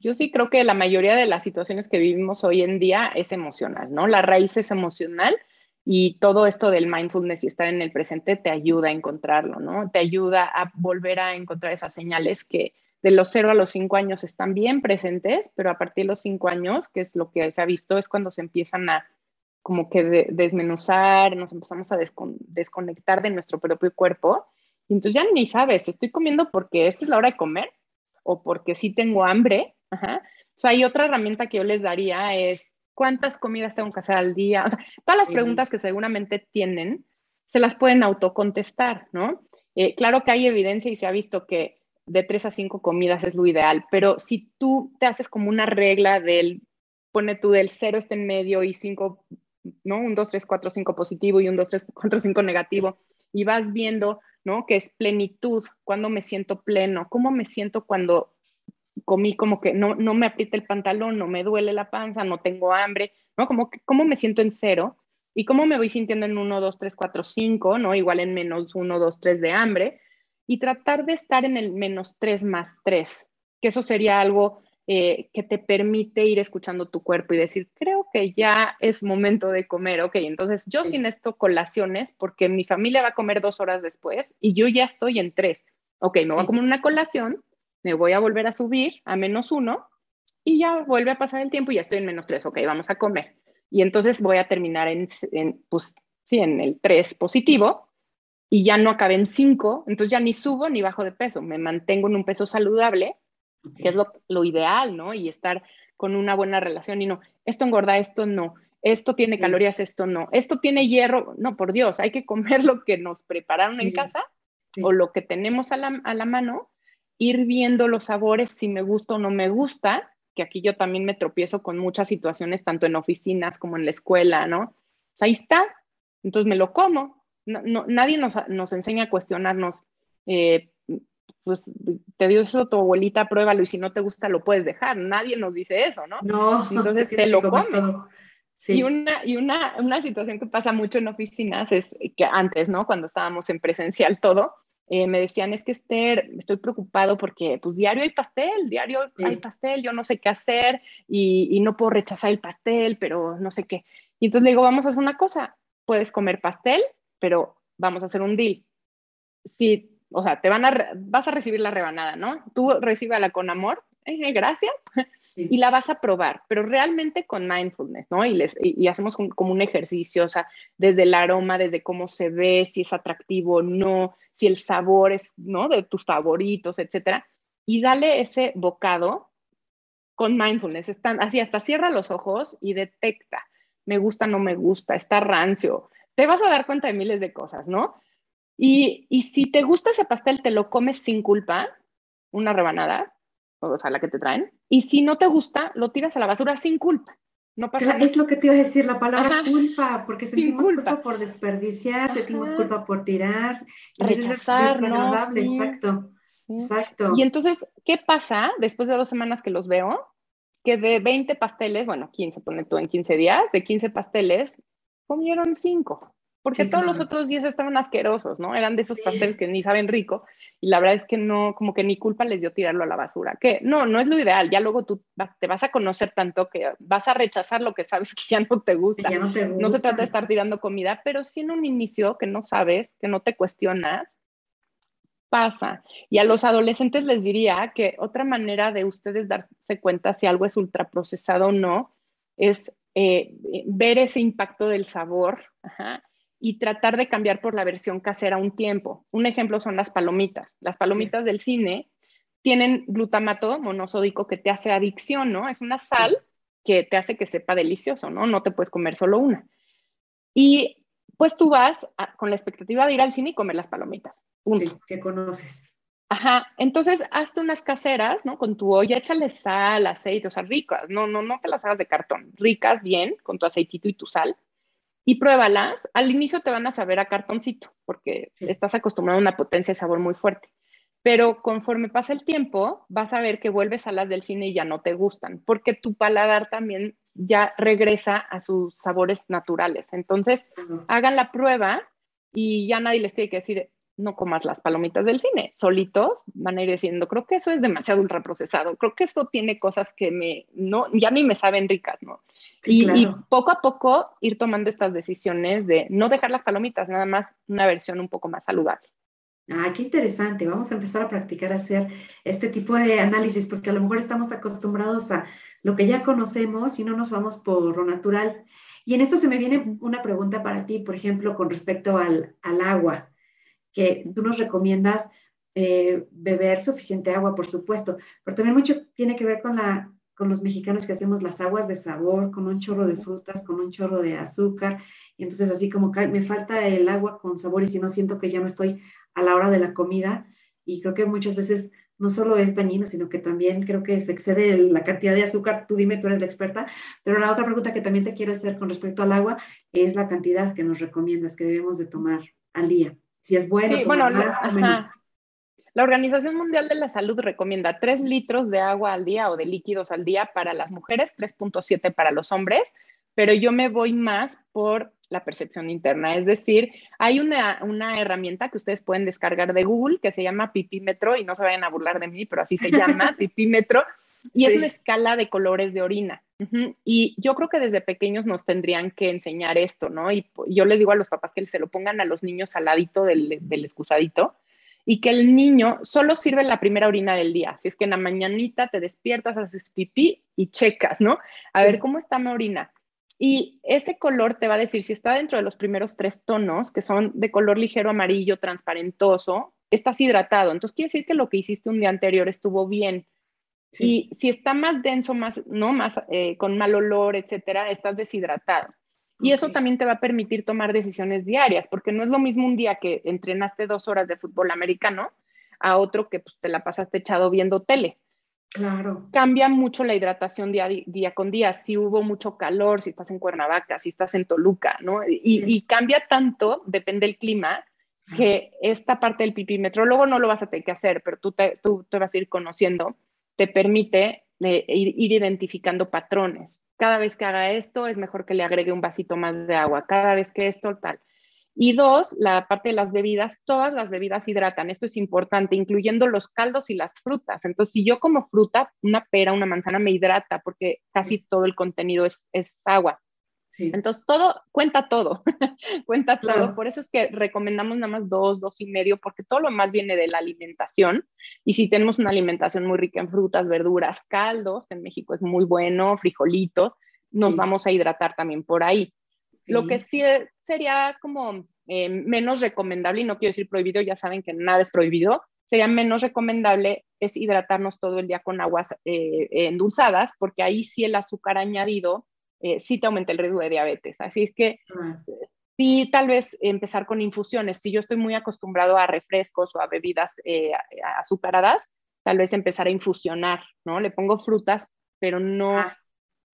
S2: Yo sí creo que la mayoría de las situaciones que vivimos hoy en día es emocional, ¿no? La raíz es emocional y todo esto del mindfulness y estar en el presente te ayuda a encontrarlo, ¿no? Te ayuda a volver a encontrar esas señales que, de los 0 a los 5 años están bien presentes, pero a partir de los 5 años, que es lo que se ha visto, es cuando se empiezan a como que desmenuzar, nos empezamos a desconectar de nuestro propio cuerpo. Y entonces ya ni sabes, estoy comiendo porque esta es la hora de comer o porque sí tengo hambre. O sea, hay otra herramienta que yo les daría es ¿Cuántas comidas tengo que hacer al día? O sea, todas las preguntas que seguramente tienen, se las pueden autocontestar, ¿no? Eh, claro que hay evidencia y se ha visto que de tres a cinco comidas es lo ideal, pero si tú te haces como una regla del, pone tú del cero está en medio y cinco, ¿no? Un dos, tres, cuatro, cinco positivo y un dos, tres, cuatro, cinco negativo, y vas viendo, ¿no? Que es plenitud, cuando me siento pleno, cómo me siento cuando comí como que no, no me aprieta el pantalón, no me duele la panza, no tengo hambre, ¿no? Como cómo me siento en cero y cómo me voy sintiendo en 1, 2, 3, 4, 5, ¿no? Igual en menos 1, 2, 3 de hambre y tratar de estar en el menos 3 más 3, que eso sería algo eh, que te permite ir escuchando tu cuerpo y decir, creo que ya es momento de comer, ok, entonces yo sin esto colaciones, porque mi familia va a comer dos horas después y yo ya estoy en 3, ok, me voy a comer una colación, me voy a volver a subir a menos 1 y ya vuelve a pasar el tiempo y ya estoy en menos 3, ok, vamos a comer. Y entonces voy a terminar en, en pues, sí, en el 3 positivo y ya no acabé en 5, entonces ya ni subo ni bajo de peso, me mantengo en un peso saludable, que es lo, lo, ideal, ¿no? Y estar con una buena relación y no, esto engorda, esto no, esto tiene calorías, esto no, esto tiene hierro, no, por Dios, hay que comer lo que nos prepararon en casa o lo que tenemos a la, a la mano, ir viendo los sabores, si me gusta o no me gusta, que aquí yo también me tropiezo con muchas situaciones, tanto en oficinas como en la escuela, ¿no? Pues ahí está, entonces me lo como, no, nadie nos, nos, enseña a cuestionarnos, eh, pues te dio eso tu abuelita, pruébalo y si no te gusta lo puedes dejar. Nadie nos dice eso, ¿no?
S1: No.
S2: Entonces te lo comes. Y, una, y una, una, situación que pasa mucho en oficinas es que antes, ¿no? Cuando estábamos en presencial todo, eh, me decían, es que Esther, estoy preocupado porque pues diario hay pastel, diario hay pastel, yo no sé qué hacer y, y, no puedo rechazar el pastel, pero no sé qué. Y entonces le digo, vamos a hacer una cosa, puedes comer pastel, pero vamos a hacer un deal. Si, o sea, te van a, vas a recibir la rebanada, ¿no? Tú recíbala con amor, eh, gracias, y la vas a probar, pero realmente con mindfulness, ¿no? Y, les, y, hacemos como un ejercicio, o sea, desde el aroma, desde cómo se ve, si es atractivo o no, si el sabor es, ¿no? De tus favoritos, etcétera. Y dale ese bocado con mindfulness. Están así, hasta cierra los ojos y detecta, me gusta, no me gusta, está rancio, te vas a dar cuenta de miles de cosas, ¿no? Y, y si te gusta ese pastel, te lo comes sin culpa, una rebanada, o sea, la que te traen, y si no te gusta, lo tiras a la basura sin culpa. No pasa
S1: nada. Es lo que te iba a decir, la palabra culpa, porque sentimos culpa. por desperdiciar, sentimos culpa por tirar.
S2: Rechazar, ¿no?
S1: Exacto. Exacto.
S2: Y entonces, ¿qué pasa después de dos semanas que los veo? Que de 20 pasteles, bueno, 15, pone tú en 15 días, de 15 pasteles, comieron cinco, porque todos los otros días estaban asquerosos, ¿no? Eran de esos pasteles que ni saben rico y la verdad es que no, como que ni culpa les dio tirarlo a la basura, que no, no es lo ideal, ya luego tú te vas a conocer tanto que vas a rechazar lo que sabes que ya no te gusta.
S1: no, te gusta.
S2: no se trata de estar tirando comida, pero sí en un inicio que no sabes, que no te cuestionas, pasa. Y a los adolescentes les diría que otra manera de ustedes darse cuenta si algo es ultraprocesado o no es eh, ver ese impacto del sabor y tratar de cambiar por la versión casera un tiempo. Un ejemplo son las palomitas. Las palomitas del cine tienen glutamato monosódico que te hace adicción, ¿no? Es una sal que te hace que sepa delicioso, ¿no? No te puedes comer solo una. Y pues tú vas con la expectativa de ir al cine y comer las palomitas. Punto.
S1: que conoces.
S2: Ajá, entonces hazte unas caseras, ¿no? Con tu olla, échale sal, aceite, o sea, ricas, no, no, no te las hagas de cartón, ricas bien, con tu aceitito y tu sal, y pruébalas. Al inicio te van a saber a cartoncito, porque estás acostumbrado a una potencia de sabor muy fuerte, pero conforme pasa el tiempo, vas a ver que vuelves a las del cine y ya no te gustan, porque tu paladar también ya regresa a sus sabores naturales. Entonces, hagan la prueba y ya nadie les tiene que decir, no comas las palomitas del cine, solitos van a ir diciendo, creo que eso es demasiado ultraprocesado, creo que esto tiene cosas que me, no, ya ni me saben ricas, ¿no? y, y, poco a poco ir tomando estas decisiones de no dejar las palomitas, nada más una versión un poco más saludable.
S1: Ah, qué interesante. Vamos a empezar a practicar hacer este tipo de análisis porque a lo mejor estamos acostumbrados a lo que ya conocemos y no nos vamos por lo natural. Y en esto se me viene una pregunta para ti, por ejemplo, con respecto al, al agua que tú nos recomiendas eh, beber suficiente agua, por supuesto, pero también mucho tiene que ver con la, con los mexicanos que hacemos las aguas de sabor, con un chorro de frutas, con un chorro de azúcar. Y entonces así como que me falta el agua con sabor y si no siento que ya no estoy a la hora de la comida. Y creo que muchas veces no solo es dañino, sino que también creo que se excede la cantidad de azúcar. Tú dime, tú eres la experta. Pero la otra pregunta que también te quiero hacer con respecto al agua es la cantidad que nos recomiendas que debemos de tomar al día. Si es bueno,
S2: sí, bueno, La Organización Mundial de la Salud recomienda 3 litros de agua al día o de líquidos al día para las mujeres, 3.7 para los hombres, pero yo me voy más por la percepción interna. Es decir, hay una, una, herramienta que ustedes pueden descargar de Google que se llama pipímetro y no se vayan a burlar de mí, pero así se llama, pipímetro, y es una escala de colores de orina. Y yo creo que desde pequeños nos tendrían que enseñar esto, ¿no? Y yo les digo a los papás que se lo pongan a los niños al ladito del, del excusadito y que el niño solo sirve la primera orina del día. Si es que en la mañanita te despiertas, haces pipí y checas, ¿no? A ver, ¿cómo está mi orina? Y ese color te va a decir si está dentro de los primeros tres tonos, que son de color ligero amarillo, transparentoso, estás hidratado. Entonces quiere decir que lo que hiciste un día anterior estuvo bien. Y si está más denso, más, ¿no? Más eh, con mal olor, etcétera, estás deshidratado. Y eso también te va a permitir tomar decisiones diarias, porque no es lo mismo un día que entrenaste dos horas de fútbol americano a otro que pues, te la pasaste echado viendo tele.
S1: Claro.
S2: Cambia mucho la hidratación día, día con día. Si hubo mucho calor, si estás en Cuernavaca, si estás en Toluca, ¿no? Y, cambia tanto, depende del clima, que esta parte del pipímetro, luego no lo vas a tener que hacer, pero tú te, tú te vas a ir conociendo, te permite eh, ir, ir, identificando patrones. Cada vez que haga esto, es mejor que le agregue un vasito más de agua. Cada vez que esto, tal. Y dos, la parte de las bebidas, todas las bebidas hidratan, esto es importante, incluyendo los caldos y las frutas. Entonces, si yo como fruta, una pera, una manzana me hidrata porque casi todo el contenido es, es agua. Entonces, todo, cuenta todo, cuenta todo. Por eso es que recomendamos nada más dos, dos y medio, porque todo lo más viene de la alimentación. Y si tenemos una alimentación muy rica en frutas, verduras, caldos, que en México es muy bueno, frijolitos, nos vamos a hidratar también por ahí. Lo que sí sería como eh, menos recomendable, y no quiero decir prohibido, ya saben que nada es prohibido, sería menos recomendable es hidratarnos todo el día con aguas eh, endulzadas, porque ahí sí el azúcar añadido eh, sí te aumenta el riesgo de diabetes. Así es que sí, tal vez empezar con infusiones. Si yo estoy muy acostumbrado a refrescos o a bebidas azucaradas, tal vez empezar a infusionar, ¿no? Le pongo frutas, pero no, ah.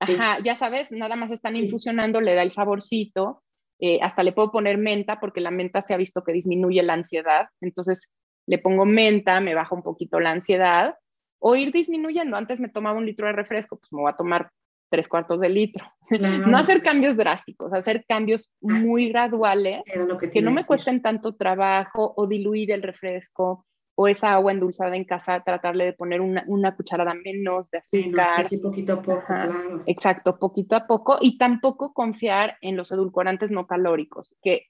S2: Ajá, ya sabes, nada más están infusionando, le da el saborcito, eh, hasta le puedo poner menta porque la menta se ha visto que disminuye la ansiedad, entonces le pongo menta, me baja un poquito la ansiedad, o ir disminuyendo, antes me tomaba un litro de refresco, pues me voy a tomar tres cuartos de litro. No hacer cambios drásticos, hacer cambios ah. muy graduales que, que no me cuesten tanto trabajo o diluir el refresco o esa agua endulzada en casa, tratarle de poner una, una cucharada menos de azúcar.
S1: Sí, poquito a poco, claro.
S2: Exacto, poquito a poco. Y tampoco confiar en los edulcorantes no calóricos, que,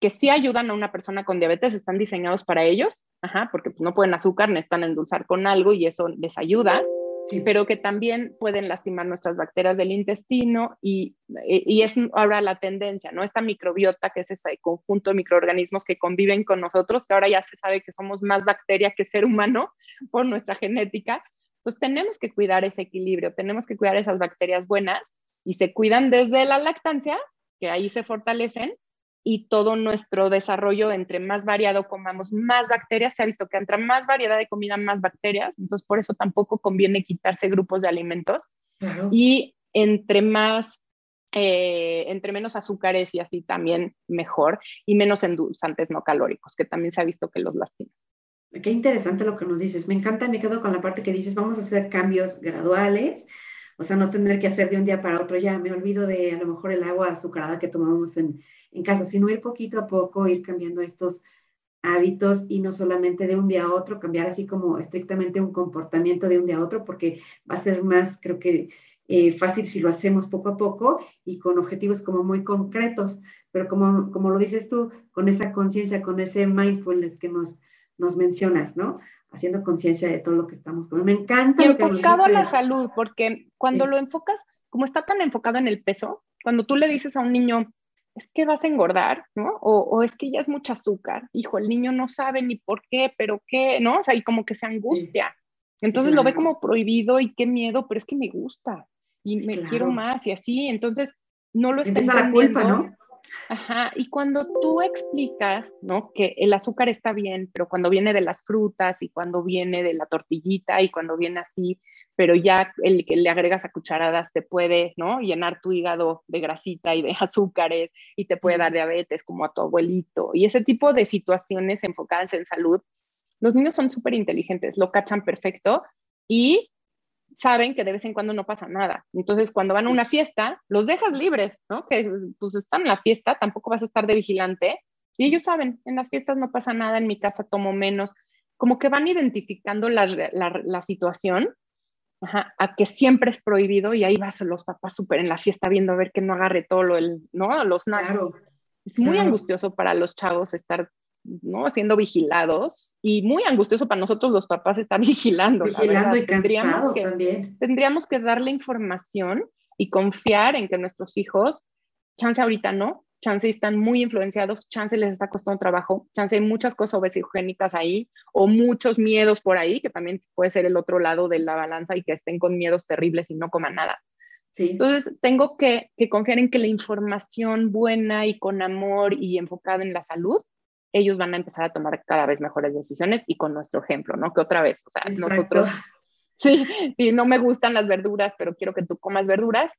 S2: que sí ayudan a una persona con diabetes, están diseñados para ellos, ajá, porque pues, no pueden azúcar, necesitan endulzar con algo y eso les ayuda pero que también pueden lastimar nuestras bacterias del intestino y, y, es ahora la tendencia, ¿no? Esta microbiota, que es ese conjunto de microorganismos que conviven con nosotros, que ahora ya se sabe que somos más bacteria que ser humano por nuestra genética. Entonces tenemos que cuidar ese equilibrio, tenemos que cuidar esas bacterias buenas y se cuidan desde la lactancia, que ahí se fortalecen, y todo nuestro desarrollo, entre más variado comamos, más bacterias, se ha visto que entre más variedad de comida, más bacterias, entonces por eso tampoco conviene quitarse grupos de alimentos. Y entre más, eh, entre menos azúcares y así también mejor, y menos endulzantes no calóricos, que también se ha visto que los lastiman.
S1: Qué interesante lo que nos dices. Me encanta, me quedo con la parte que dices, vamos a hacer cambios graduales, o sea, no tener que hacer de un día para otro, ya me olvido de a lo mejor el agua azucarada que tomamos en, en casa, sino ir poquito a poco, ir cambiando estos hábitos y no solamente de un día a otro, cambiar así como estrictamente un comportamiento de un día a otro, porque va a ser más, creo que, eh, fácil si lo hacemos poco a poco y con objetivos como muy concretos, pero como, como lo dices tú, con esa conciencia, con ese mindfulness que nos, nos mencionas, ¿no? Haciendo conciencia de todo lo que estamos comiendo. Me encanta.
S2: Y enfocado a la salud, porque cuando lo enfocas, como está tan enfocado en el peso, cuando tú le dices a un niño, es que vas a engordar, ¿no? O, es que ya es mucho azúcar. Hijo, el niño no sabe ni por qué, pero qué, ¿no? O sea, y como que se angustia. Entonces lo ve como prohibido y qué miedo, pero es que me gusta y me quiero más y así. Entonces no lo está
S1: entendiendo. la culpa, ¿no?
S2: Ajá, y cuando tú explicas, ¿no? Que el azúcar está bien, pero cuando viene de las frutas y cuando viene de la tortillita y cuando viene así, pero ya el que le agregas a cucharadas te puede, ¿no? Llenar tu hígado de grasita y de azúcares y te puede dar diabetes como a tu abuelito. Y ese tipo de situaciones enfocadas en salud, los niños son súper inteligentes, lo cachan perfecto y saben que de vez en cuando no pasa nada. Entonces, cuando van a una fiesta, los dejas libres, ¿no? Que pues están en la fiesta, tampoco vas a estar de vigilante. Y ellos saben, en las fiestas no pasa nada, en mi casa tomo menos. Como que van identificando la, la, situación a que siempre es prohibido y ahí vas los papás súper en la fiesta viendo a ver que no agarre todo lo, el, ¿no? los snacks. es muy angustioso para los chavos estar ¿no? Siendo vigilados y muy angustioso para nosotros los papás estar vigilando.
S1: Vigilando y
S2: tendríamos que,
S1: también.
S2: Tendríamos que darle información y confiar en que nuestros hijos, chance ahorita no, chance están muy influenciados, chance les está costando trabajo, chance hay muchas cosas obesigénicas ahí o muchos miedos por ahí, que también puede ser el otro lado de la balanza y que estén con miedos terribles y no coman nada. Sí. Entonces, tengo que, que, confiar en que la información buena y con amor y enfocada en la salud ellos van a empezar a tomar cada vez mejores decisiones y con nuestro ejemplo, ¿no? Que otra vez, o sea, nosotros, sí, sí, no me gustan las verduras, pero quiero que tú comas verduras.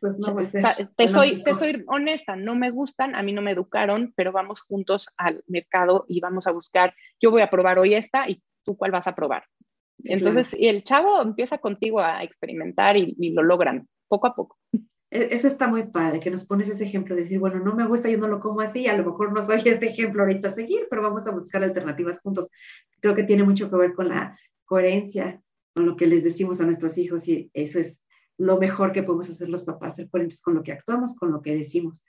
S2: Pues no, pues te, soy, te soy honesta, no me gustan, a mí no me educaron, pero vamos juntos al mercado y vamos a buscar, yo voy a probar hoy esta y tú cuál vas a probar. Entonces, el chavo empieza contigo a experimentar y, y lo logran poco a poco.
S1: E-, eso está muy padre, que nos pones ese ejemplo de decir, bueno, no me gusta, yo no lo como así, a lo mejor no soy este ejemplo ahorita a seguir, pero vamos a buscar alternativas juntos. Creo que tiene mucho que ver con la coherencia, con lo que les decimos a nuestros hijos y eso es lo mejor que podemos hacer los papás, ser coherentes con lo que actuamos, con lo que decimos.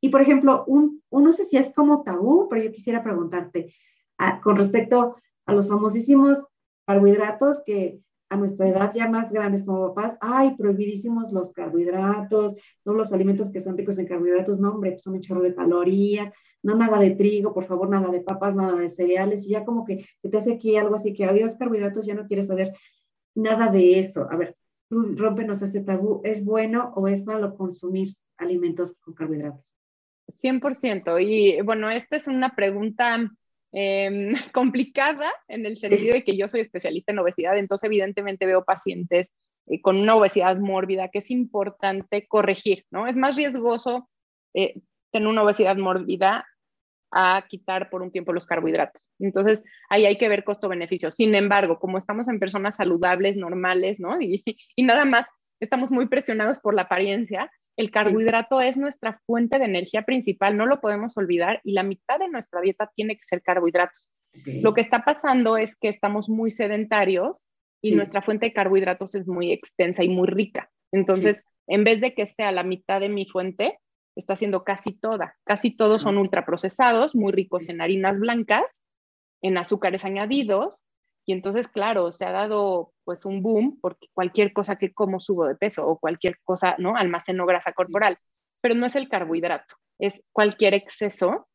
S1: Y por ejemplo, un, no sé si es como tabú, pero yo quisiera preguntarte ah, con respecto a los famosísimos carbohidratos que a nuestra edad ya más grandes como papás, ay, prohibidísimos los carbohidratos, todos los alimentos que son ricos en carbohidratos, no, hombre, son un chorro de calorías, no nada de trigo, por favor, nada de papas, nada de cereales, y ya como que se te hace aquí algo así que, adiós carbohidratos, ya no quieres saber nada de eso. A ver, tú rompenos ese tabú, ¿es bueno o es malo consumir alimentos con carbohidratos?
S2: 100%. Y bueno, esta es una pregunta Em, complicada en el sentido de que yo soy especialista en obesidad, entonces evidentemente veo pacientes eh, con una obesidad mórbida que es importante corregir, ¿no? Es más riesgoso eh, tener una obesidad mórbida a quitar por un tiempo los carbohidratos. Entonces, ahí hay que ver costo-beneficio. Sin embargo, como estamos en personas saludables, normales, ¿no? Y, y, nada más estamos muy presionados por la apariencia, el carbohidrato es nuestra fuente de energía principal, no lo podemos olvidar y la mitad de nuestra dieta tiene que ser carbohidratos. Lo que está pasando es que estamos muy sedentarios y nuestra fuente de carbohidratos es muy extensa y muy rica. Entonces, en vez de que sea la mitad de mi fuente, está siendo casi toda. Casi todos son ultraprocesados, muy ricos en harinas blancas, en azúcares añadidos y entonces, claro, se ha dado pues un boom porque cualquier cosa que como subo de peso o cualquier cosa, ¿no? Almaceno grasa corporal, pero no es el carbohidrato, es cualquier exceso,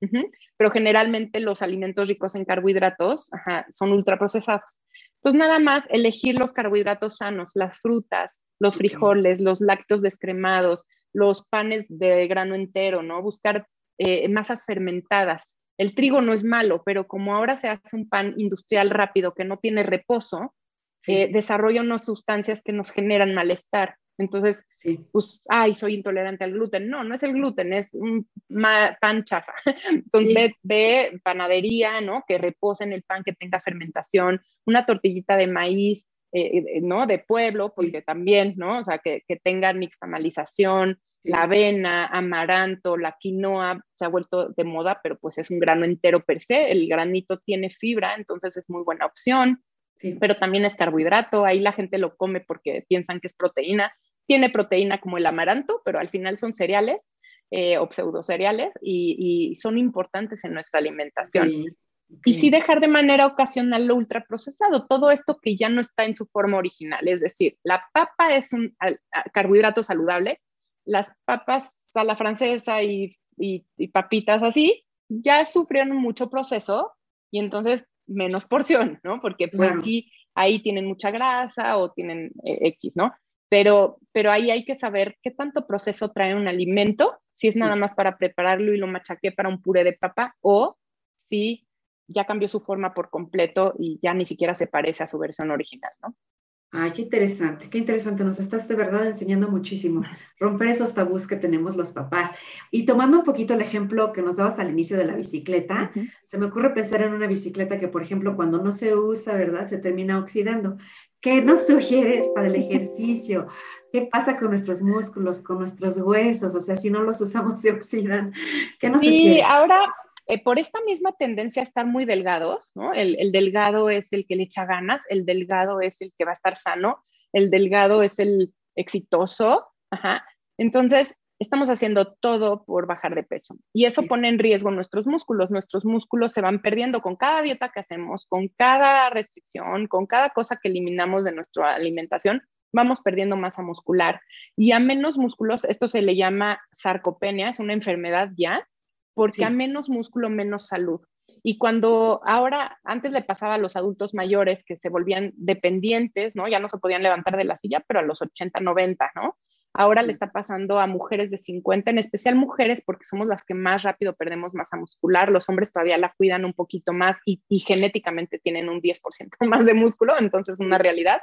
S2: pero generalmente los alimentos ricos en carbohidratos son ultraprocesados. Entonces, nada más elegir los carbohidratos sanos, las frutas, los frijoles, los lácteos descremados, los panes de grano entero, ¿no? Buscar eh, masas fermentadas, el trigo no es malo, pero como ahora se hace un pan industrial rápido que no tiene reposo, eh, desarrolla unas sustancias que nos generan malestar. Entonces, pues, ay, soy intolerante al gluten. No, no es el gluten, es un pan chafa. Entonces, ve, panadería, ¿no? Que repose en el pan, que tenga fermentación, una tortillita de maíz, eh, eh, ¿no? De pueblo, porque también, ¿no? O sea, que, que tenga nixtamalización, la avena, amaranto, la quinoa se ha vuelto de moda, pero pues es un grano entero per se. El granito tiene fibra, entonces es muy buena opción, pero también es carbohidrato. Ahí la gente lo come porque piensan que es proteína. Tiene proteína como el amaranto, pero al final son cereales eh, o pseudo cereales y, son importantes en nuestra alimentación. Y sí dejar de manera ocasional lo ultraprocesado, todo esto que ya no está en su forma original. Es decir, la papa es un carbohidrato saludable, las papas a la francesa y, papitas así, ya sufrieron mucho proceso y entonces menos porción, ¿no? Porque pues sí, ahí tienen mucha grasa o tienen eh, X, ¿no? Pero, pero ahí hay que saber qué tanto proceso trae un alimento, si es nada más para prepararlo y lo machaqué para un puré de papa o si ya cambió su forma por completo y ya ni siquiera se parece a su versión original, ¿no?
S1: Ay, qué interesante, qué interesante. Nos estás de verdad enseñando muchísimo. Romper esos tabús que tenemos los papás. Y tomando un poquito el ejemplo que nos dabas al inicio de la bicicleta, se me ocurre pensar en una bicicleta que, por ejemplo, cuando no se usa, ¿verdad? Se termina oxidando. ¿Qué nos sugieres para el ejercicio? ¿Qué pasa con nuestros músculos, con nuestros huesos? O sea, si no los usamos, se oxidan. ¿Qué nos
S2: sí, ahora eh, por esta misma tendencia a estar muy delgados, ¿no? El, delgado es el que le echa ganas, el delgado es el que va a estar sano, el delgado es el exitoso, ajá. Entonces, estamos haciendo todo por bajar de peso y eso pone en riesgo nuestros músculos. Nuestros músculos se van perdiendo con cada dieta que hacemos, con cada restricción, con cada cosa que eliminamos de nuestra alimentación, vamos perdiendo masa muscular. Y a menos músculos, esto se le llama sarcopenia, es una enfermedad ya, porque a menos músculo, menos salud. Y cuando ahora, antes le pasaba a los adultos mayores que se volvían dependientes, ¿no? Ya no se podían levantar de la silla, pero a los 80, 90, ¿no? Ahora le está pasando a mujeres de 50, en especial mujeres, porque somos las que más rápido perdemos masa muscular. Los hombres todavía la cuidan un poquito más y, y genéticamente tienen un 10% más de músculo, entonces es una realidad.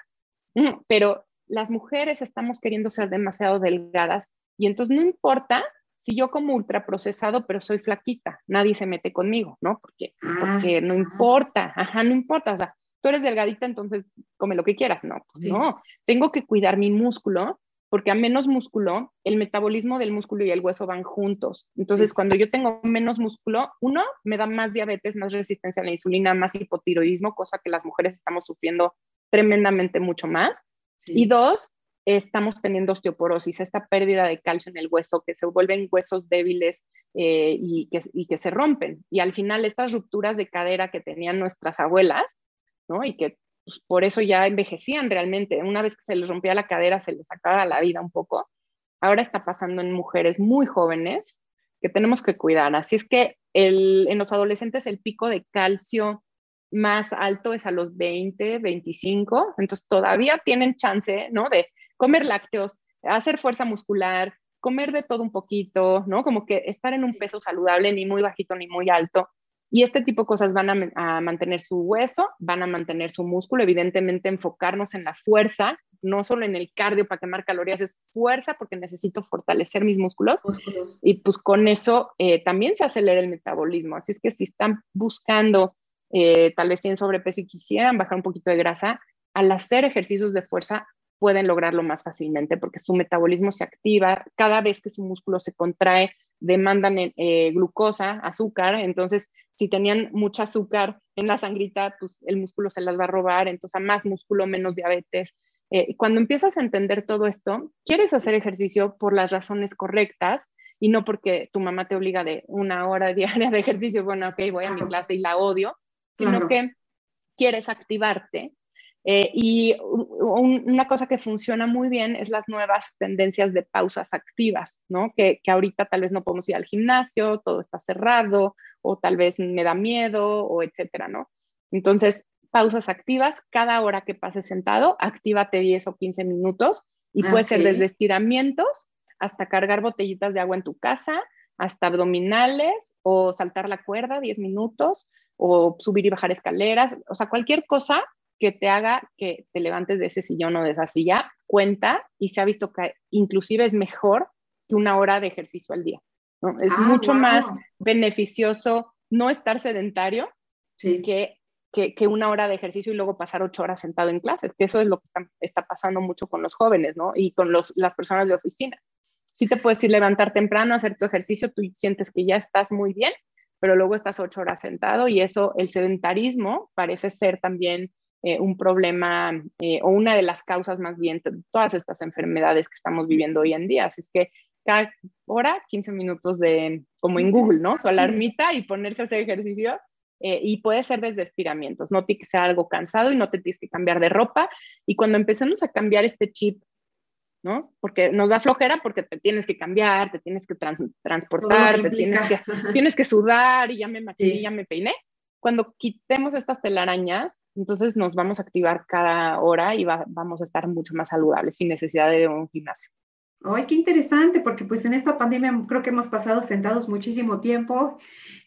S2: Mm, pero las mujeres estamos queriendo ser demasiado delgadas y entonces no importa si yo como ultraprocesado, pero soy flaquita, nadie se mete conmigo, ¿no? Porque, porque no importa, ajá, no importa, o sea, tú eres delgadita, entonces come lo que quieras, no, pues no, tengo que cuidar mi músculo, porque a menos músculo, el metabolismo del músculo y el hueso van juntos. Entonces, cuando yo tengo menos músculo, uno, me da más diabetes, más resistencia a la insulina, más hipotiroidismo, cosa que las mujeres estamos sufriendo tremendamente mucho más. Y dos, estamos teniendo osteoporosis, esta pérdida de calcio en el hueso, que se vuelven huesos débiles eh, y, que, se rompen. Y al final estas rupturas de cadera que tenían nuestras abuelas, ¿no? Y que pues, por eso ya envejecían realmente. Una vez que se les rompía la cadera, se les sacaba la vida un poco. Ahora está pasando en mujeres muy jóvenes que tenemos que cuidar. Así es que en los adolescentes el pico de calcio más alto es a los 20, 25, entonces todavía tienen chance, ¿no? De comer lácteos, hacer fuerza muscular, comer de todo un poquito, ¿no? Como que estar en un peso saludable, ni muy bajito ni muy alto. Y este tipo de cosas van a, mantener su hueso, van a mantener su músculo, evidentemente enfocarnos en la fuerza, no solo en el cardio para quemar calorías, es fuerza porque necesito fortalecer mis músculos. Y pues con eso eh, también se acelera el metabolismo. Así es que si están buscando, eh, tal vez tienen sobrepeso y quisieran bajar un poquito de grasa, al hacer ejercicios de fuerza pueden lograrlo más fácilmente porque su metabolismo se activa, cada vez que su músculo se contrae, demandan eh, glucosa, azúcar, entonces si tenían mucho azúcar en la sangrita, pues el músculo se las va a robar, entonces a más músculo, menos diabetes. Eh, cuando empiezas a entender todo esto, quieres hacer ejercicio por las razones correctas y no porque tu mamá te obliga de una hora diaria de ejercicio, bueno, ok, voy a mi clase y la odio, sino que quieres activarte eh, y una cosa que funciona muy bien es las nuevas tendencias de pausas activas, ¿no? Que, que, ahorita tal vez no podemos ir al gimnasio, todo está cerrado, o tal vez me da miedo, o etcétera, ¿no? Entonces, pausas activas, cada hora que pases sentado, actívate 10 o 15 minutos y puede ser desde estiramientos hasta cargar botellitas de agua en tu casa, hasta abdominales o saltar la cuerda 10 minutos o subir y bajar escaleras, o sea, cualquier cosa que te haga que te levantes de ese sillón o de esa silla, cuenta y se ha visto que inclusive es mejor que una hora de ejercicio al día. ¿no? Es ah, mucho más beneficioso no estar sedentario que, que, una hora de ejercicio y luego pasar ocho horas sentado en clases, que eso es lo que está, pasando mucho con los jóvenes ¿no? y con los, las personas de oficina. Sí te puedes ir levantar temprano, hacer tu ejercicio, tú sientes que ya estás muy bien, pero luego estás ocho horas sentado y eso, el sedentarismo parece ser también eh, un problema eh, o una de las causas más bien de todas estas enfermedades que estamos viviendo hoy en día. Así es que cada hora, 15 minutos de, como en Google, ¿no? Su alarmita y ponerse a hacer ejercicio. Eh, y puede ser desde estiramientos, no tiene que ser algo cansado y no te tienes que cambiar de ropa. Y cuando empecemos a cambiar este chip ¿no? Porque nos da flojera porque te tienes que cambiar, te tienes que transportar, te tienes que, tienes que sudar y ya me maquillé, ya me peiné. Cuando quitemos estas telarañas, entonces nos vamos a activar cada hora y vamos a estar mucho más saludables sin necesidad de un gimnasio.
S1: ¡Ay, qué interesante! Porque pues en esta pandemia creo que hemos pasado sentados muchísimo tiempo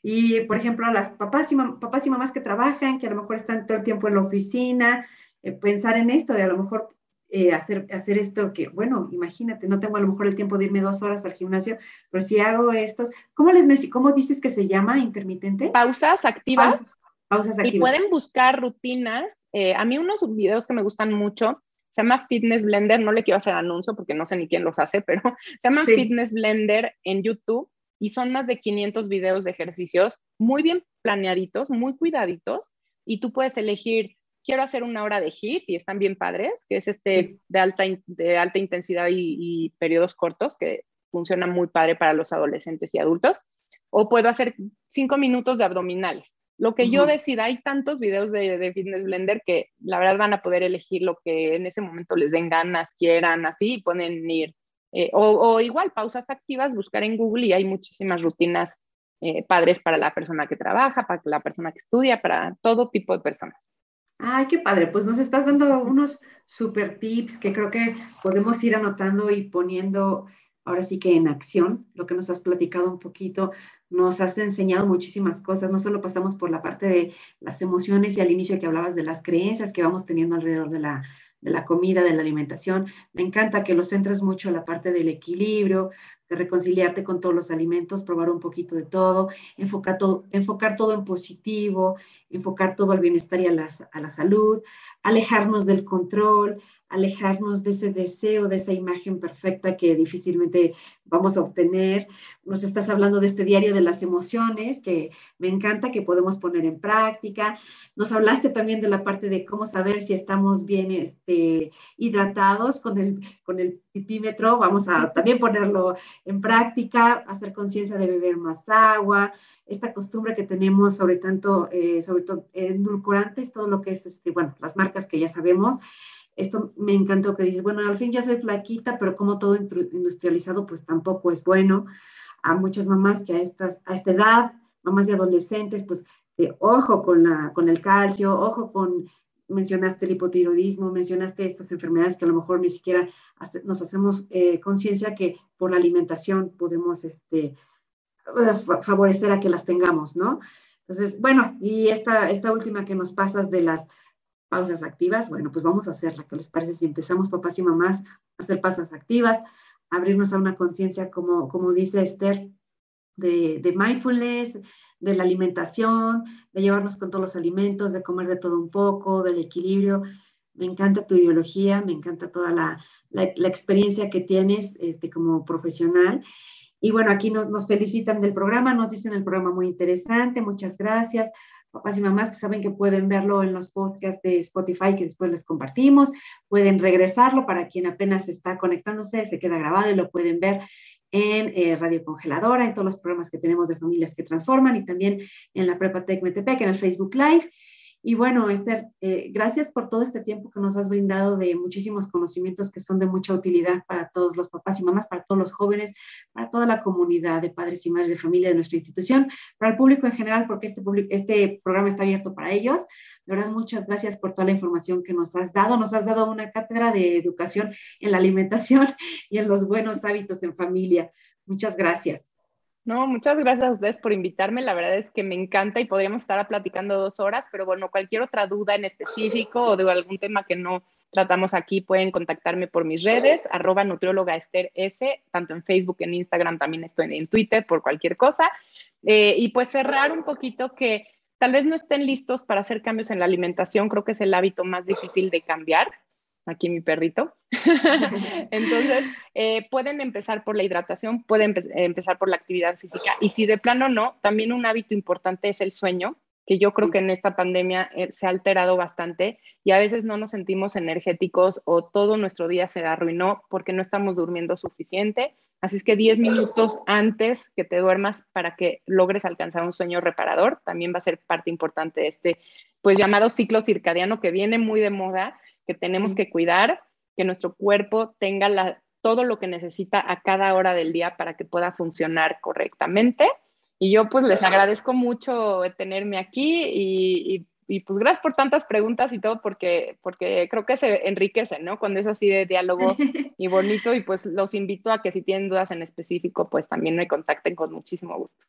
S1: y, por ejemplo, a las papás y, papás y mamás que trabajan, que a lo mejor están todo el tiempo en la oficina, eh, pensar en esto de a lo mejor eh, hacer, hacer esto que, bueno, imagínate, no tengo a lo mejor el tiempo de irme dos horas al gimnasio, pero si hago estos, ¿cómo les cómo dices que se llama intermitente?
S2: Pausas activas. Pausas, activas. Y pueden buscar rutinas. Eh, a mí unos videos que me gustan mucho se llama Fitness Blender, no le quiero hacer anuncio porque no sé ni quién los hace, pero se llama Fitness Blender en YouTube y son más de 500 videos de ejercicios muy bien planeaditos, muy cuidaditos y tú puedes elegir, quiero hacer una hora de HIIT y están bien padres, que es este de alta, de alta intensidad y, y periodos cortos, que funciona muy padre para los adolescentes y adultos, o puedo hacer cinco minutos de abdominales lo que yo decida, hay tantos videos de, Fitness Blender que la verdad van a poder elegir lo que en ese momento les den ganas, quieran, así, y pueden ir. Eh, o, igual, pausas activas, buscar en Google y hay muchísimas rutinas eh, padres para la persona que trabaja, para la persona que estudia, para todo tipo de personas.
S1: Ay, qué padre, pues nos estás dando unos super tips que creo que podemos ir anotando y poniendo ahora sí que en acción, lo que nos has platicado un poquito, nos has enseñado muchísimas cosas, no solo pasamos por la parte de las emociones y al inicio que hablabas de las creencias que vamos teniendo alrededor de la, de la comida, de la alimentación. Me encanta que lo centres mucho en la parte del equilibrio, de reconciliarte con todos los alimentos, probar un poquito de todo, enfocar todo, enfocar todo en positivo, enfocar todo al bienestar y a la, a la salud, alejarnos del control, alejarnos de ese deseo, de esa imagen perfecta que difícilmente vamos a obtener. Nos estás hablando de este diario de las emociones, que me encanta que podemos poner en práctica. Nos hablaste también de la parte de cómo saber si estamos bien este, hidratados con el, con el pipímetro. Vamos a también ponerlo en práctica, hacer conciencia de beber más agua, esta costumbre que tenemos sobre tanto, eh, sobre todo endulcorantes, todo lo que es, este, bueno, las marcas que ya sabemos, esto me encantó que dices, bueno, al fin ya soy flaquita, pero como todo industrializado, pues tampoco es bueno. A muchas mamás que a, estas, a esta edad, mamás y adolescentes, pues ojo con, la, con el calcio, ojo con, mencionaste el hipotiroidismo, mencionaste estas enfermedades que a lo mejor ni siquiera nos hacemos eh, conciencia que por la alimentación podemos este, favorecer a que las tengamos, ¿no? Entonces, bueno, y esta, esta última que nos pasas de las pausas activas, bueno, pues vamos a hacerla. ¿Qué les parece si empezamos, papás y mamás, a hacer pausas activas, abrirnos a una conciencia, como, como dice Esther, de, de mindfulness, de la alimentación, de llevarnos con todos los alimentos, de comer de todo un poco, del equilibrio. Me encanta tu ideología, me encanta toda la, la, experiencia que tienes este, como profesional. Y bueno, aquí nos, nos felicitan del programa, nos dicen el programa muy interesante, muchas gracias papás y mamás pues saben que pueden verlo en los podcasts de Spotify que después les compartimos, pueden regresarlo para quien apenas está conectándose, se queda grabado y lo pueden ver en eh, Radio Congeladora, en todos los programas que tenemos de familias que transforman y también en la Prepa Tech Metepec, en el Facebook Live. Y bueno, Esther, eh, gracias por todo este tiempo que nos has brindado de muchísimos conocimientos que son de mucha utilidad para todos los papás y mamás, para todos los jóvenes, para toda la comunidad de padres y madres de familia de nuestra institución, para el público en general, porque este, este programa está abierto para ellos. De verdad, muchas gracias por toda la información que nos has dado. Nos has dado una cátedra de educación en la alimentación y en los buenos hábitos en familia. Muchas gracias.
S2: No, muchas gracias a ustedes por invitarme. La verdad es que me encanta y podríamos estar platicando dos horas, pero bueno, cualquier otra duda en específico o de algún tema que no tratamos aquí, pueden contactarme por mis redes, arroba nutrióloga Esther S, tanto en Facebook, en Instagram, también estoy en Twitter por cualquier cosa. Eh, y pues cerrar un poquito que tal vez no estén listos para hacer cambios en la alimentación, creo que es el hábito más difícil de cambiar aquí mi perrito. Entonces, eh, pueden empezar por la hidratación, pueden empezar por la actividad física y si de plano no, también un hábito importante es el sueño, que yo creo que en esta pandemia eh, se ha alterado bastante y a veces no nos sentimos energéticos o todo nuestro día se arruinó porque no estamos durmiendo suficiente. Así es que 10 minutos antes que te duermas para que logres alcanzar un sueño reparador también va a ser parte importante de este pues llamado ciclo circadiano que viene muy de moda que tenemos que cuidar, que nuestro cuerpo tenga todo lo que necesita a cada hora del día para que pueda funcionar correctamente. Y yo pues les agradezco mucho tenerme aquí y, y, pues gracias por tantas preguntas y todo porque, porque creo que se enriquece, ¿no? Cuando es así de diálogo y bonito y pues los invito a que si tienen dudas en específico pues también me contacten con muchísimo gusto.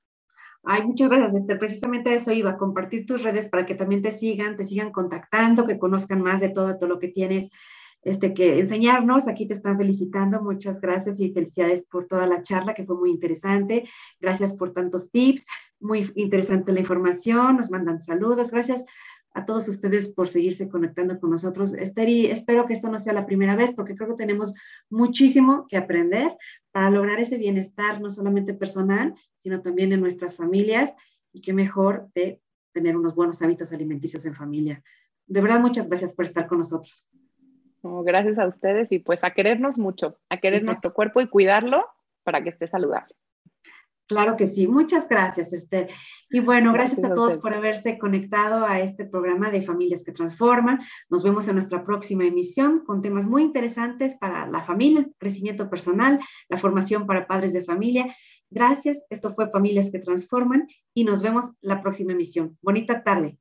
S1: Ay, muchas gracias. Precisamente eso iba, a compartir tus redes para que también te sigan, te sigan contactando, que conozcan más de todo, todo lo que tienes este, que enseñarnos. Aquí te están felicitando. Muchas gracias y felicidades por toda la charla, que fue muy interesante. Gracias por tantos tips. Muy interesante la información. Nos mandan saludos. Gracias a todos ustedes por seguirse conectando con nosotros. Esther, y espero que esto no sea la primera vez, porque creo que tenemos muchísimo que aprender para lograr ese bienestar, no solamente personal, sino también en nuestras familias. Y qué mejor de tener unos buenos hábitos alimenticios en familia. De verdad, muchas gracias por estar con nosotros.
S2: gracias a ustedes y pues a querernos mucho, a querer nuestro cuerpo y cuidarlo para que esté saludable.
S1: Claro que sí. Muchas gracias, Esther. Y bueno, gracias, a todos por haberse conectado a este programa de Familias que Transforman. Nos vemos en nuestra próxima emisión con temas muy interesantes para la familia, crecimiento personal, la formación para padres de familia. Gracias. Esto fue Familias que Transforman y nos vemos la próxima emisión. Bonita tarde.